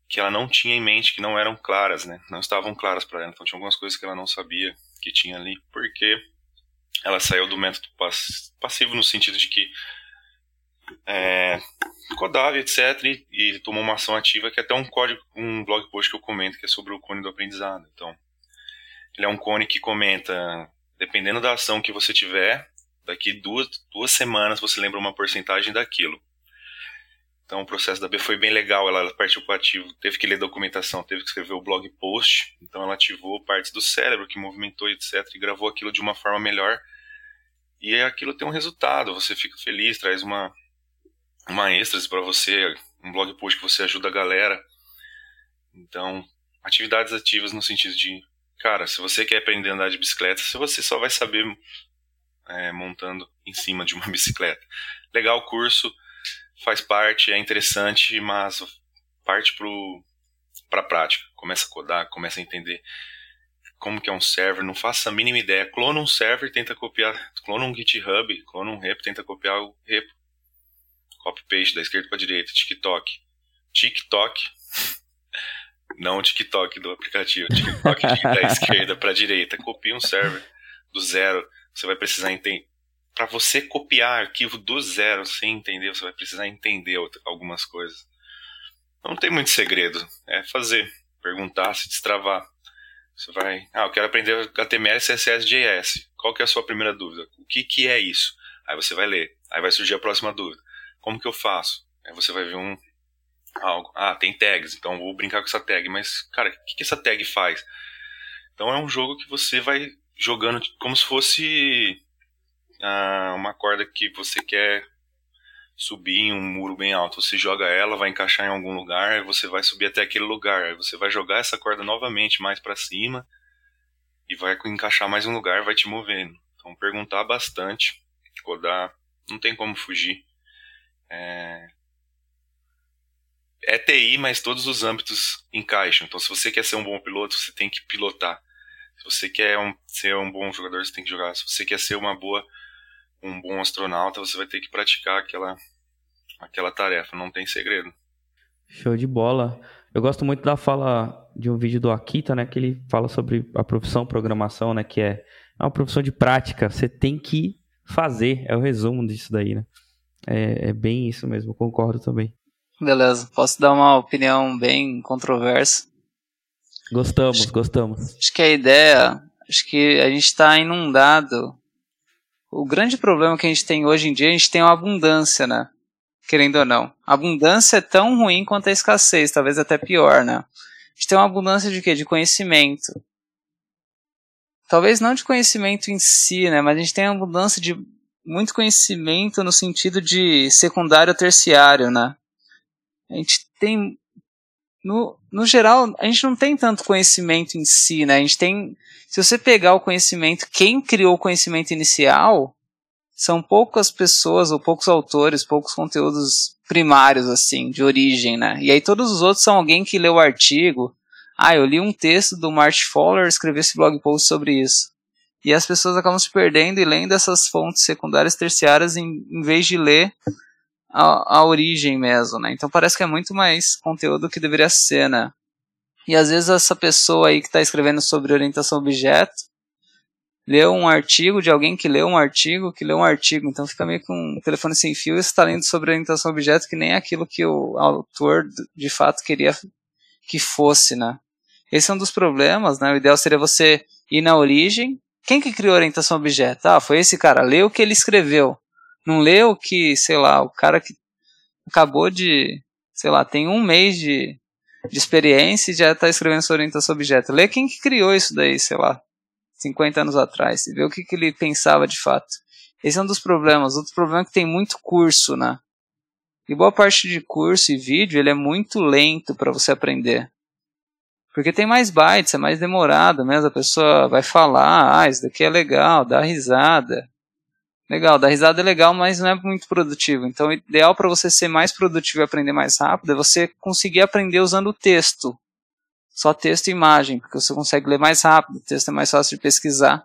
que ela não tinha em mente, que não eram claras, né? Não estavam claras para ela. Então tinha algumas coisas que ela não sabia que tinha ali, porque ela saiu do método passivo no sentido de que é, codava, etc, e, e, tomou uma ação ativa que é até um código, um blog post que eu comento que é sobre o cone do aprendizado. Então, ele é um cone que comenta, dependendo da ação que você tiver, daqui duas, duas semanas você lembra uma porcentagem daquilo. Então o processo da B foi bem legal, ela partiu para ativo, teve que ler documentação, teve que escrever o blog post, então ela ativou partes do cérebro que movimentou, etc, e gravou aquilo de uma forma melhor. E aquilo tem um resultado, você fica feliz, traz uma uma êxtase para você, um blog post que você ajuda a galera. Então, atividades ativas no sentido de, cara, se você quer aprender a andar de bicicleta, se você só vai saber é, montando em cima de uma [LAUGHS] bicicleta. Legal o curso, faz parte, é interessante, mas parte para a prática. Começa a codar, começa a entender como que é um server, não faça a mínima ideia. Clona um server, tenta copiar, clona um GitHub, clona um repo, tenta copiar o repo. Copy paste da esquerda para a direita, TikTok. TikTok, [LAUGHS] não o TikTok do aplicativo, TikTok da [LAUGHS] esquerda para a direita. Copia um server do zero. Você vai precisar entender. Para você copiar arquivo do zero sem entender, você vai precisar entender algumas coisas. Não tem muito segredo. É fazer, perguntar, se destravar. Você vai. Ah, eu quero aprender HTML, CSS, JS. Qual que é a sua primeira dúvida? O que, que é isso? Aí você vai ler. Aí vai surgir a próxima dúvida. Como que eu faço? Aí você vai ver um algo. Ah, tem tags, então vou brincar com essa tag. Mas, cara, o que, que essa tag faz? Então é um jogo que você vai jogando como se fosse ah, uma corda que você quer subir em um muro bem alto. Você joga ela, vai encaixar em algum lugar, você vai subir até aquele lugar. Você vai jogar essa corda novamente mais para cima e vai encaixar mais um lugar, vai te movendo. Então perguntar bastante, rodar, não tem como fugir. É, é TI, mas todos os âmbitos encaixam. Então, se você quer ser um bom piloto, você tem que pilotar. Se você quer um, ser um bom jogador, você tem que jogar. Se você quer ser uma boa, um bom astronauta, você vai ter que praticar aquela, aquela tarefa. Não tem segredo. Show de bola. Eu gosto muito da fala de um vídeo do Akita, né, que ele fala sobre a profissão programação, né, que é, é uma profissão de prática. Você tem que fazer. É o resumo disso daí, né? É, é bem isso mesmo. Concordo também. Beleza, posso dar uma opinião bem controversa. Gostamos, acho, gostamos. Acho que a ideia, acho que a gente está inundado. O grande problema que a gente tem hoje em dia, a gente tem uma abundância, né? Querendo ou não. A abundância é tão ruim quanto a escassez, talvez até pior, né? A gente tem uma abundância de quê? De conhecimento. Talvez não de conhecimento em si, né? Mas a gente tem uma abundância de muito conhecimento no sentido de secundário terciário, né? A gente tem. No, no geral, a gente não tem tanto conhecimento em si, né? A gente tem. Se você pegar o conhecimento, quem criou o conhecimento inicial são poucas pessoas ou poucos autores, poucos conteúdos primários, assim, de origem, né? E aí todos os outros são alguém que leu o artigo. Ah, eu li um texto do March Fowler, escreveu esse blog post sobre isso. E as pessoas acabam se perdendo e lendo essas fontes secundárias terciárias em, em vez de ler a, a origem mesmo, né? Então parece que é muito mais conteúdo que deveria ser, né? E às vezes essa pessoa aí que está escrevendo sobre orientação objeto leu um artigo de alguém que leu um artigo que leu um artigo, então fica meio com um telefone sem fio e está lendo sobre orientação objeto que nem é aquilo que o autor de fato queria que fosse, né? Esse é um dos problemas, né? O ideal seria você ir na origem. Quem que criou orientação objeto? Ah, foi esse cara. Leu o que ele escreveu. Não leu que, sei lá, o cara que acabou de, sei lá, tem um mês de, de experiência e já está escrevendo sua orientação objeto. Lê quem que criou isso daí, sei lá, 50 anos atrás, e vê o que, que ele pensava de fato. Esse é um dos problemas. Outro problema é que tem muito curso, né? E boa parte de curso e vídeo, ele é muito lento para você aprender. Porque tem mais bytes, é mais demorado mesmo. A pessoa vai falar, ah, isso daqui é legal, dá risada. Legal, dar risada é legal, mas não é muito produtivo. Então, o ideal para você ser mais produtivo e aprender mais rápido é você conseguir aprender usando o texto. Só texto e imagem, porque você consegue ler mais rápido, o texto é mais fácil de pesquisar.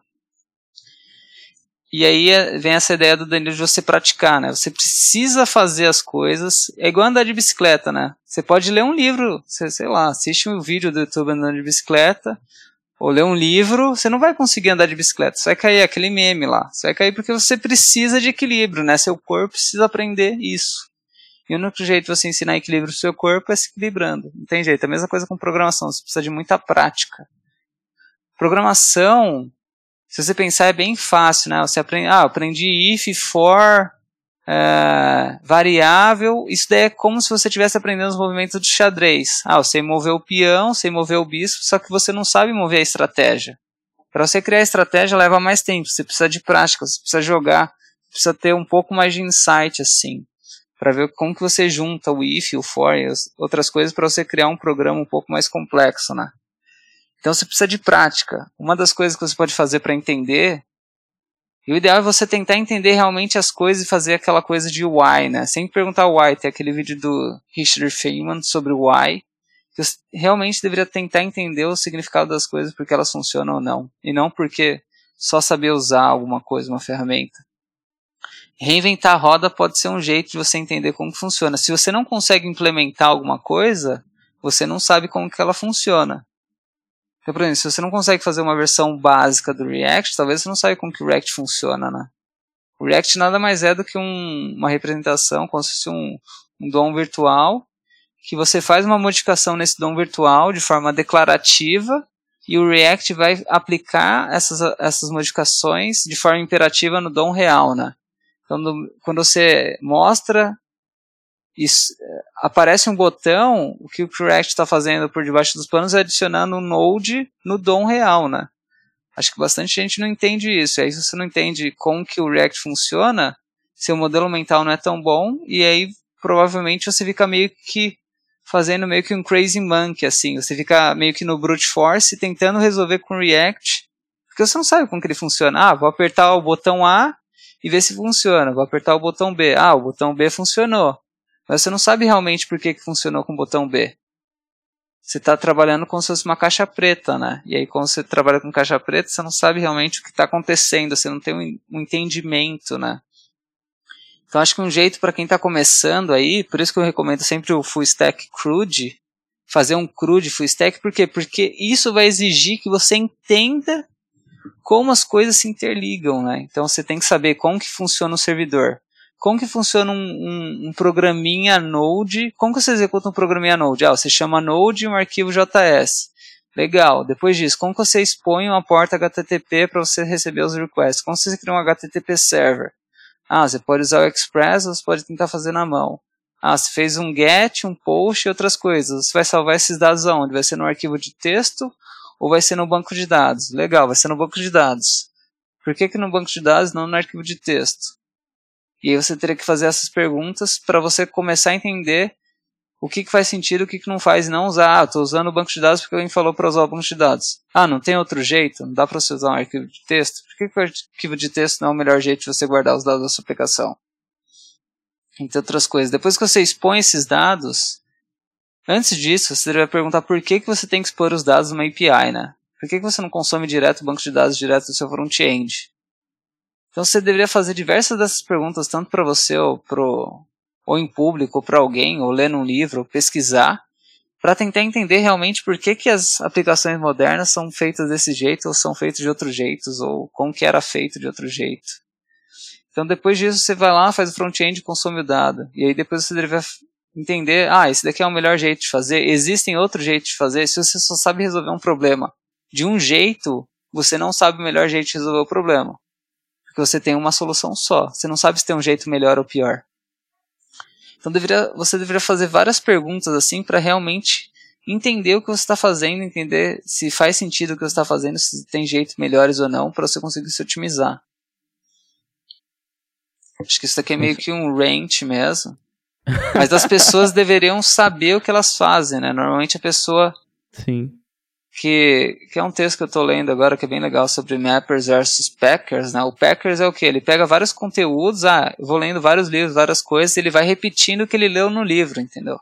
E aí é, vem essa ideia do Danilo de você praticar, né? Você precisa fazer as coisas. É igual andar de bicicleta, né? Você pode ler um livro, sei lá, assiste um vídeo do YouTube andando de bicicleta, ou ler um livro, você não vai conseguir andar de bicicleta. Você vai cair aquele meme lá. Você vai cair porque você precisa de equilíbrio, né? Seu corpo precisa aprender isso. E o único jeito de você ensinar equilíbrio no seu corpo é se equilibrando. Não tem jeito. É a mesma coisa com programação. Você precisa de muita prática. Programação, se você pensar, é bem fácil, né? Você aprende, ah, aprendi if, for, é, variável, isso daí é como se você estivesse aprendendo os movimentos do xadrez. Ah, você moveu o peão, você moveu o bispo, só que você não sabe mover a estratégia. Para você criar a estratégia leva mais tempo, você precisa de prática, você precisa jogar, precisa ter um pouco mais de insight assim, para ver como que você junta o if, o for e outras coisas para você criar um programa um pouco mais complexo, né? Então você precisa de prática. Uma das coisas que você pode fazer para entender e o ideal é você tentar entender realmente as coisas e fazer aquela coisa de why, né? Sem perguntar why. Tem aquele vídeo do Richard Feynman sobre o why. Que você realmente deveria tentar entender o significado das coisas, porque elas funcionam ou não. E não porque só saber usar alguma coisa, uma ferramenta. reinventar a roda pode ser um jeito de você entender como funciona. Se você não consegue implementar alguma coisa, você não sabe como que ela funciona. Então, por exemplo, se você não consegue fazer uma versão básica do React, talvez você não saiba como que o React funciona, né? O React nada mais é do que um, uma representação, como se fosse um, um DOM virtual, que você faz uma modificação nesse DOM virtual de forma declarativa e o React vai aplicar essas, essas modificações de forma imperativa no DOM real, né? Quando, quando você mostra, isso, aparece um botão, o que o React está fazendo por debaixo dos panos é adicionando um node no DOM real, né? Acho que bastante gente não entende isso. E aí, se você não entende como que o React funciona, seu modelo mental não é tão bom, e aí provavelmente você fica meio que fazendo meio que um crazy monkey, assim. Você fica meio que no brute force tentando resolver com React, porque você não sabe como que ele funciona. Ah, vou apertar o botão A e ver se funciona. Vou apertar o botão B. Ah, o botão B funcionou. Mas você não sabe realmente por que, que funcionou com o botão B. Você está trabalhando como se fosse uma caixa preta, né? E aí, quando você trabalha com caixa preta, você não sabe realmente o que está acontecendo, você não tem um, entendimento, né? Então acho que um jeito para quem está começando aí, por isso que eu recomendo sempre o Full Stack CRUD, fazer um CRUD Full Stack, por quê? Porque isso vai exigir que você entenda como as coisas se interligam, né? Então você tem que saber como que funciona o servidor, como que funciona um, um, um programinha Node, como que você executa um programinha Node? Ah, você chama Node e um arquivo JS. Legal. Depois disso, como que você expõe uma porta HTTP para você receber os requests? Como você cria um HTTP server? Ah, você pode usar o Express ou você pode tentar fazer na mão. Ah, você fez um get, um post e outras coisas. Você vai salvar esses dados aonde? Vai ser no arquivo de texto ou vai ser no banco de dados? Legal, vai ser no banco de dados. Por que, que no banco de dados não no arquivo de texto? E aí você teria que fazer essas perguntas para você começar a entender o que, que faz sentido o que, que não faz, não usar, ah, estou usando o banco de dados porque alguém falou para usar o banco de dados. Ah, não tem outro jeito? Não dá para você usar um arquivo de texto? Por que, que o arquivo de texto não é o melhor jeito de você guardar os dados da sua aplicação? Entre outras coisas. Depois que você expõe esses dados, antes disso, você deve perguntar por que, que você tem que expor os dados numa API, né? Por que, que você não consome direto o banco de dados direto do seu front-end? Então você deveria fazer diversas dessas perguntas, tanto para você ou pro, ou em público, ou para alguém, ou ler um livro, ou pesquisar, para tentar entender realmente por que, que as aplicações modernas são feitas desse jeito, ou são feitas de outros jeitos, ou como que era feito de outro jeito. Então depois disso você vai lá, faz o front-end e consome o dado. E aí depois você deve entender, ah, esse daqui é o melhor jeito de fazer, existem outros jeitos de fazer, se você só sabe resolver um problema de um jeito, você não sabe o melhor jeito de resolver o problema. Porque você tem uma solução só. Você não sabe se tem um jeito melhor ou pior. Então deveria, você deveria fazer várias perguntas assim para realmente entender o que você está fazendo, entender se faz sentido o que você está fazendo, se tem jeitos melhores ou não, para você conseguir se otimizar. Acho que isso aqui é meio que um rant mesmo. [LAUGHS] Mas as pessoas deveriam saber o que elas fazem, né? Normalmente a pessoa Sim que, que é um texto que eu estou lendo agora que é bem legal sobre Mappers versus Packers, né? O Packers é o que? Ele pega vários conteúdos, ah, eu vou lendo vários livros, várias coisas, e ele vai repetindo o que ele leu no livro, entendeu?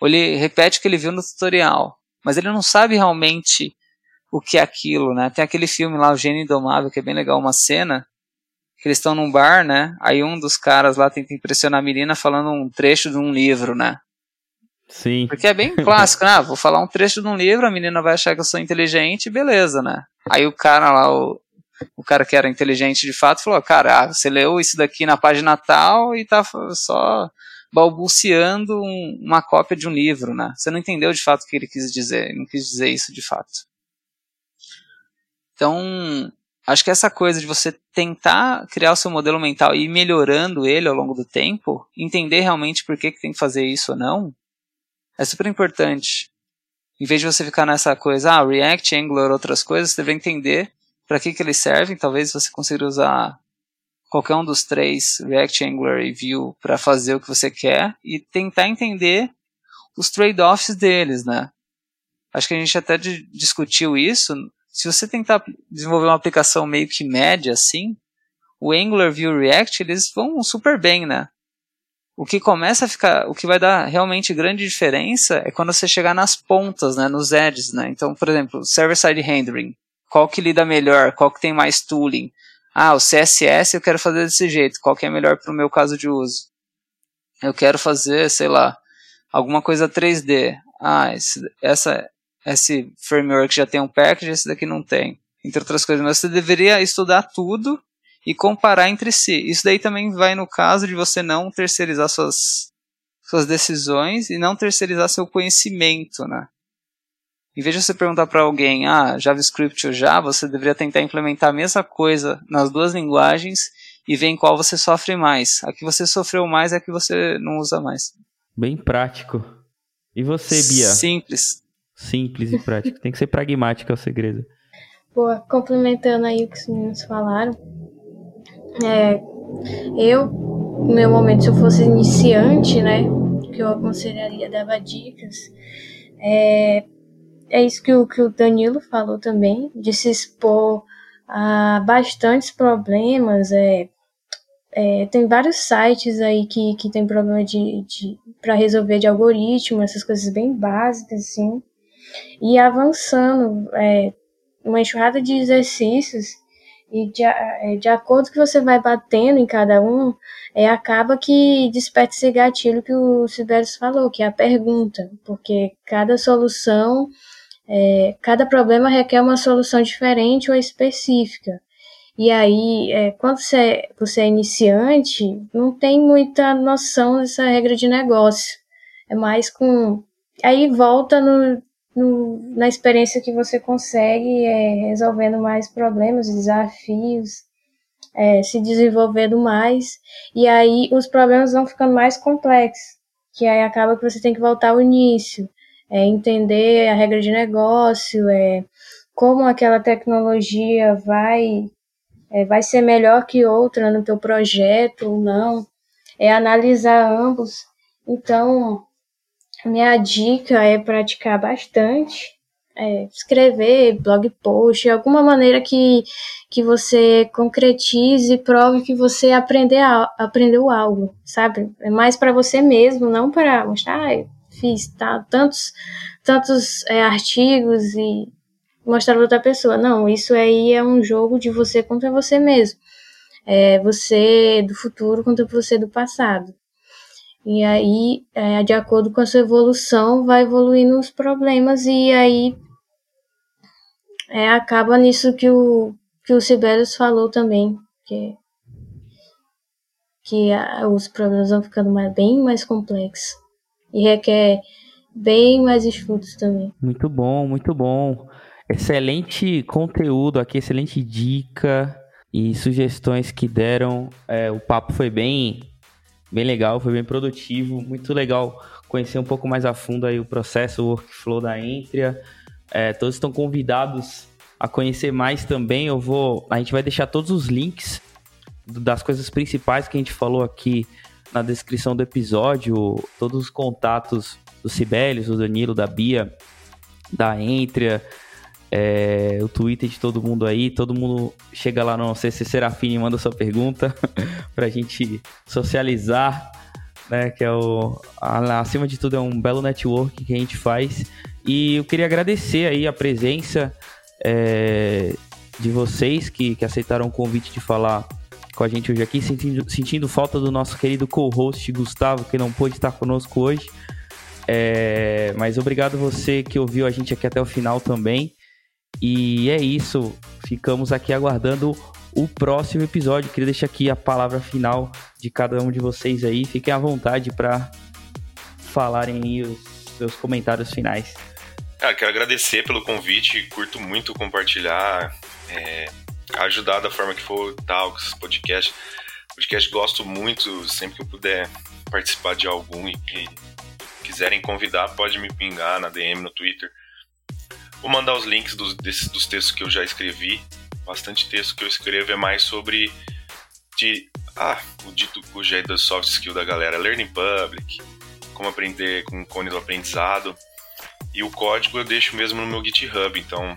Ou ele repete o que ele viu no tutorial, mas ele não sabe realmente o que é aquilo, né? Tem aquele filme lá, O Gênio Indomável, que é bem legal, uma cena que eles estão num bar, né? Aí um dos caras lá tenta impressionar a menina falando um trecho de um livro, né? Sim. Porque é bem clássico, né? Vou falar um trecho de um livro, a menina vai achar que eu sou inteligente, beleza, né? Aí o cara lá, o, o cara que era inteligente de fato, falou: Cara, ah, você leu isso daqui na página tal e tá só balbuciando um, uma cópia de um livro, né? Você não entendeu de fato o que ele quis dizer, não quis dizer isso de fato. Então, acho que essa coisa de você tentar criar o seu modelo mental e ir melhorando ele ao longo do tempo, entender realmente por que, que tem que fazer isso ou não, é super importante. Em vez de você ficar nessa coisa, ah, React, Angular, outras coisas, você deve entender para que, que eles servem. Talvez você consiga usar qualquer um dos três, React, Angular e Vue, para fazer o que você quer e tentar entender os trade-offs deles, né? Acho que a gente até discutiu isso. Se você tentar desenvolver uma aplicação meio que média assim, o Angular, Vue React, eles vão super bem, né? O que começa a ficar, o que vai dar realmente grande diferença é quando você chegar nas pontas, né, nos edges, né? Então, por exemplo, server-side rendering, qual que lida melhor, qual que tem mais tooling? Ah, o CSS eu quero fazer desse jeito, qual que é melhor para o meu caso de uso? Eu quero fazer, sei lá, alguma coisa 3D. Ah, esse, essa, esse framework já tem um package, esse daqui não tem. Entre outras coisas, mas você deveria estudar tudo e comparar entre si. Isso daí também vai no caso de você não terceirizar suas, suas decisões e não terceirizar seu conhecimento, né? Em vez de você perguntar para alguém, ah, JavaScript ou Java, você deveria tentar implementar a mesma coisa nas duas linguagens e ver em qual você sofre mais. A que você sofreu mais é a que você não usa mais. Bem prático. E você, Bia? Simples. Simples e prático. Tem que ser pragmático, é o segredo. Boa, complementando aí o que os meninos falaram, é, eu, no meu momento, se eu fosse iniciante, né, que eu aconselharia, dava dicas, é, é isso que o, que o Danilo falou também, de se expor a bastantes problemas, é, é, tem vários sites aí que, que tem problema de, de para resolver de algoritmo, essas coisas bem básicas, assim. E avançando, é, uma enxurrada de exercícios e de, é, de acordo que você vai batendo em cada um, é, acaba que desperta esse gatilho que o Sibelius falou, que é a pergunta, porque cada solução, é, cada problema requer uma solução diferente ou específica. E aí, é, quando você, você é iniciante, não tem muita noção dessa regra de negócio. É mais com. Aí volta no, no, na experiência que você consegue é, resolvendo mais problemas, desafios, é, se desenvolvendo mais, e aí os problemas vão ficando mais complexos, que aí acaba que você tem que voltar ao início, é, entender a regra de negócio, é, como aquela tecnologia vai, é, vai ser melhor que outra no teu projeto ou não, é analisar ambos. Então, minha dica é praticar bastante, é, escrever blog post, alguma maneira que, que você concretize e prove que você aprender, aprendeu algo, sabe? É mais para você mesmo, não para mostrar, ah, fiz tá, tantos, tantos é, artigos e mostrar para outra pessoa. Não, isso aí é um jogo de você contra você mesmo. É você do futuro contra você do passado. E aí, é, de acordo com a sua evolução, vai evoluindo os problemas e aí é, acaba nisso que o, que o Sibelius falou também, que, que a, os problemas vão ficando mais, bem mais complexos e requer bem mais estudos também. Muito bom, muito bom. Excelente conteúdo aqui, excelente dica e sugestões que deram. É, o papo foi bem bem legal, foi bem produtivo, muito legal conhecer um pouco mais a fundo aí o processo, o workflow da Entria. É, todos estão convidados a conhecer mais também. Eu vou, a gente vai deixar todos os links das coisas principais que a gente falou aqui na descrição do episódio, todos os contatos do Sibelius, do Danilo, da Bia, da Entria, é, o Twitter de todo mundo aí. Todo mundo chega lá no CC Serafim e manda sua pergunta [LAUGHS] pra gente socializar, né? Que é o. Acima de tudo, é um belo network que a gente faz. E eu queria agradecer aí a presença é, de vocês que, que aceitaram o convite de falar com a gente hoje aqui, sentindo, sentindo falta do nosso querido co-host Gustavo, que não pôde estar conosco hoje. É, mas obrigado você que ouviu a gente aqui até o final também. E é isso. Ficamos aqui aguardando o próximo episódio. Queria deixar aqui a palavra final de cada um de vocês aí. Fiquem à vontade para falarem aí os seus comentários finais. Cara, quero agradecer pelo convite. Curto muito compartilhar, é, ajudar da forma que for tal, com esses podcasts. Podcast gosto muito, sempre que eu puder participar de algum e quiserem convidar, pode me pingar na DM no Twitter. Vou mandar os links dos, desses, dos textos que eu já escrevi. Bastante texto que eu escrevo é mais sobre de, ah, o dito cujo é das soft skills da galera, learning public, como aprender com cone do aprendizado. E o código eu deixo mesmo no meu GitHub, então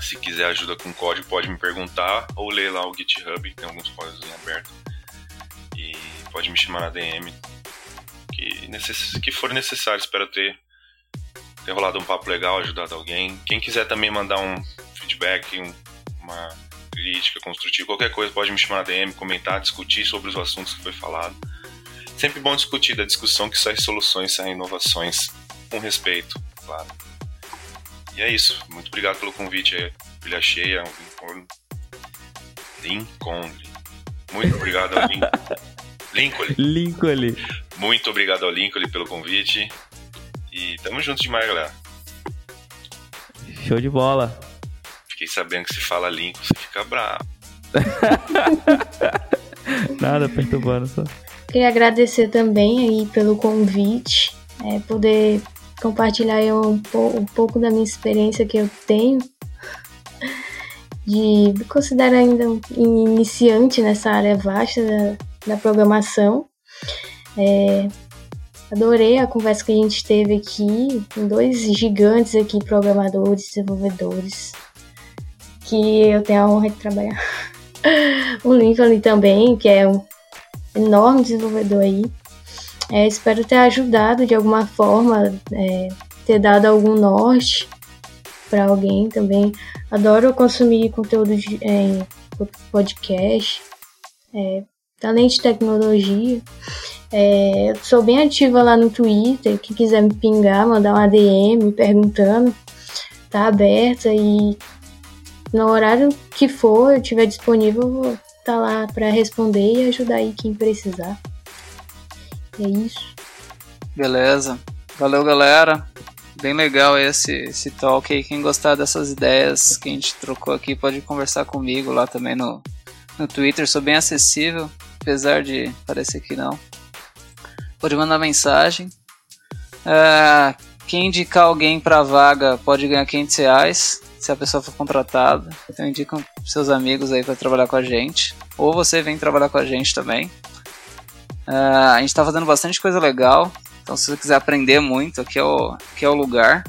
se quiser ajuda com código pode me perguntar ou ler lá o GitHub, tem alguns códigos em aberto. E pode me chamar na DM que, necess... que for necessário, espero ter ter rolado um papo legal, ajudado alguém. Quem quiser também mandar um feedback, um, uma crítica construtiva, qualquer coisa pode me chamar na DM, comentar, discutir sobre os assuntos que foi falado. Sempre bom discutir da discussão que sai soluções, saem inovações com respeito, claro. E é isso. Muito obrigado pelo convite aí. Pilha cheia, Lincoln. Lincoln. Muito obrigado ao Lincoln. [LAUGHS] Lincoln. Lincoln. Muito obrigado ao Lincoln pelo convite. E tamo junto demais, galera. Show de bola. Fiquei sabendo que se fala Lincoln, você fica bravo. [LAUGHS] Nada, perturbando só. Queria agradecer também aí pelo convite, é, poder compartilhar um, um pouco da minha experiência que eu tenho de me considero ainda um iniciante nessa área vasta da, da programação. É, adorei a conversa que a gente teve aqui com dois gigantes aqui, programadores, desenvolvedores, que eu tenho a honra de trabalhar. [LAUGHS] o Lincoln também, que é um enorme desenvolvedor aí. É, espero ter ajudado de alguma forma, é, ter dado algum norte para alguém também. Adoro consumir conteúdo de é, podcast, é, além de tecnologia. É, sou bem ativa lá no Twitter. Quem quiser me pingar, mandar uma DM perguntando, tá aberta e no horário que for, eu estiver disponível, vou estar tá lá para responder e ajudar aí quem precisar. É isso. Beleza. Valeu, galera. Bem legal esse, esse talk aí. Quem gostar dessas ideias que a gente trocou aqui pode conversar comigo lá também no, no Twitter. Sou bem acessível, apesar de parecer que não. Pode mandar mensagem. É, quem indicar alguém para vaga pode ganhar 500 reais se a pessoa for contratada. Então indicam seus amigos aí para trabalhar com a gente. Ou você vem trabalhar com a gente também. Uh, a gente está fazendo bastante coisa legal. Então, se você quiser aprender muito, aqui é o, aqui é o lugar.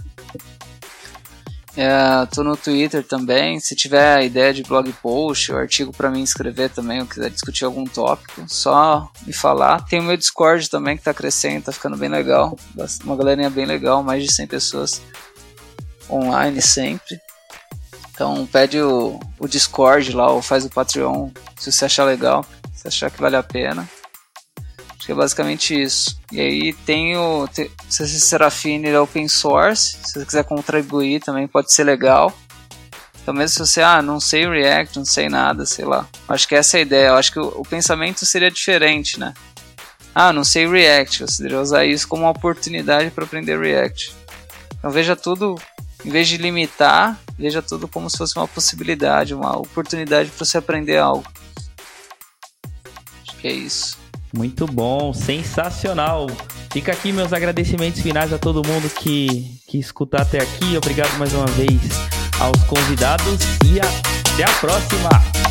É, tô no Twitter também. Se tiver ideia de blog post ou artigo para mim escrever também, ou quiser discutir algum tópico, só me falar. Tem o meu Discord também que tá crescendo, tá ficando bem legal. Uma galerinha bem legal, mais de 100 pessoas online sempre. Então pede o, o Discord lá ou faz o Patreon se você achar legal, se achar que vale a pena. Que é basicamente isso. E aí tem o tem, Serafine é open source. Se você quiser contribuir também pode ser legal. Então mesmo se você, ah, não sei React, não sei nada, sei lá. Acho que essa é a ideia. Eu acho que o, o pensamento seria diferente, né? Ah, não sei React. Você deveria usar isso como uma oportunidade para aprender React. Então veja tudo, em vez de limitar, veja tudo como se fosse uma possibilidade, uma oportunidade para você aprender algo. Acho que é isso. Muito bom, sensacional. Fica aqui meus agradecimentos finais a todo mundo que, que escutar até aqui. Obrigado mais uma vez aos convidados e até a próxima.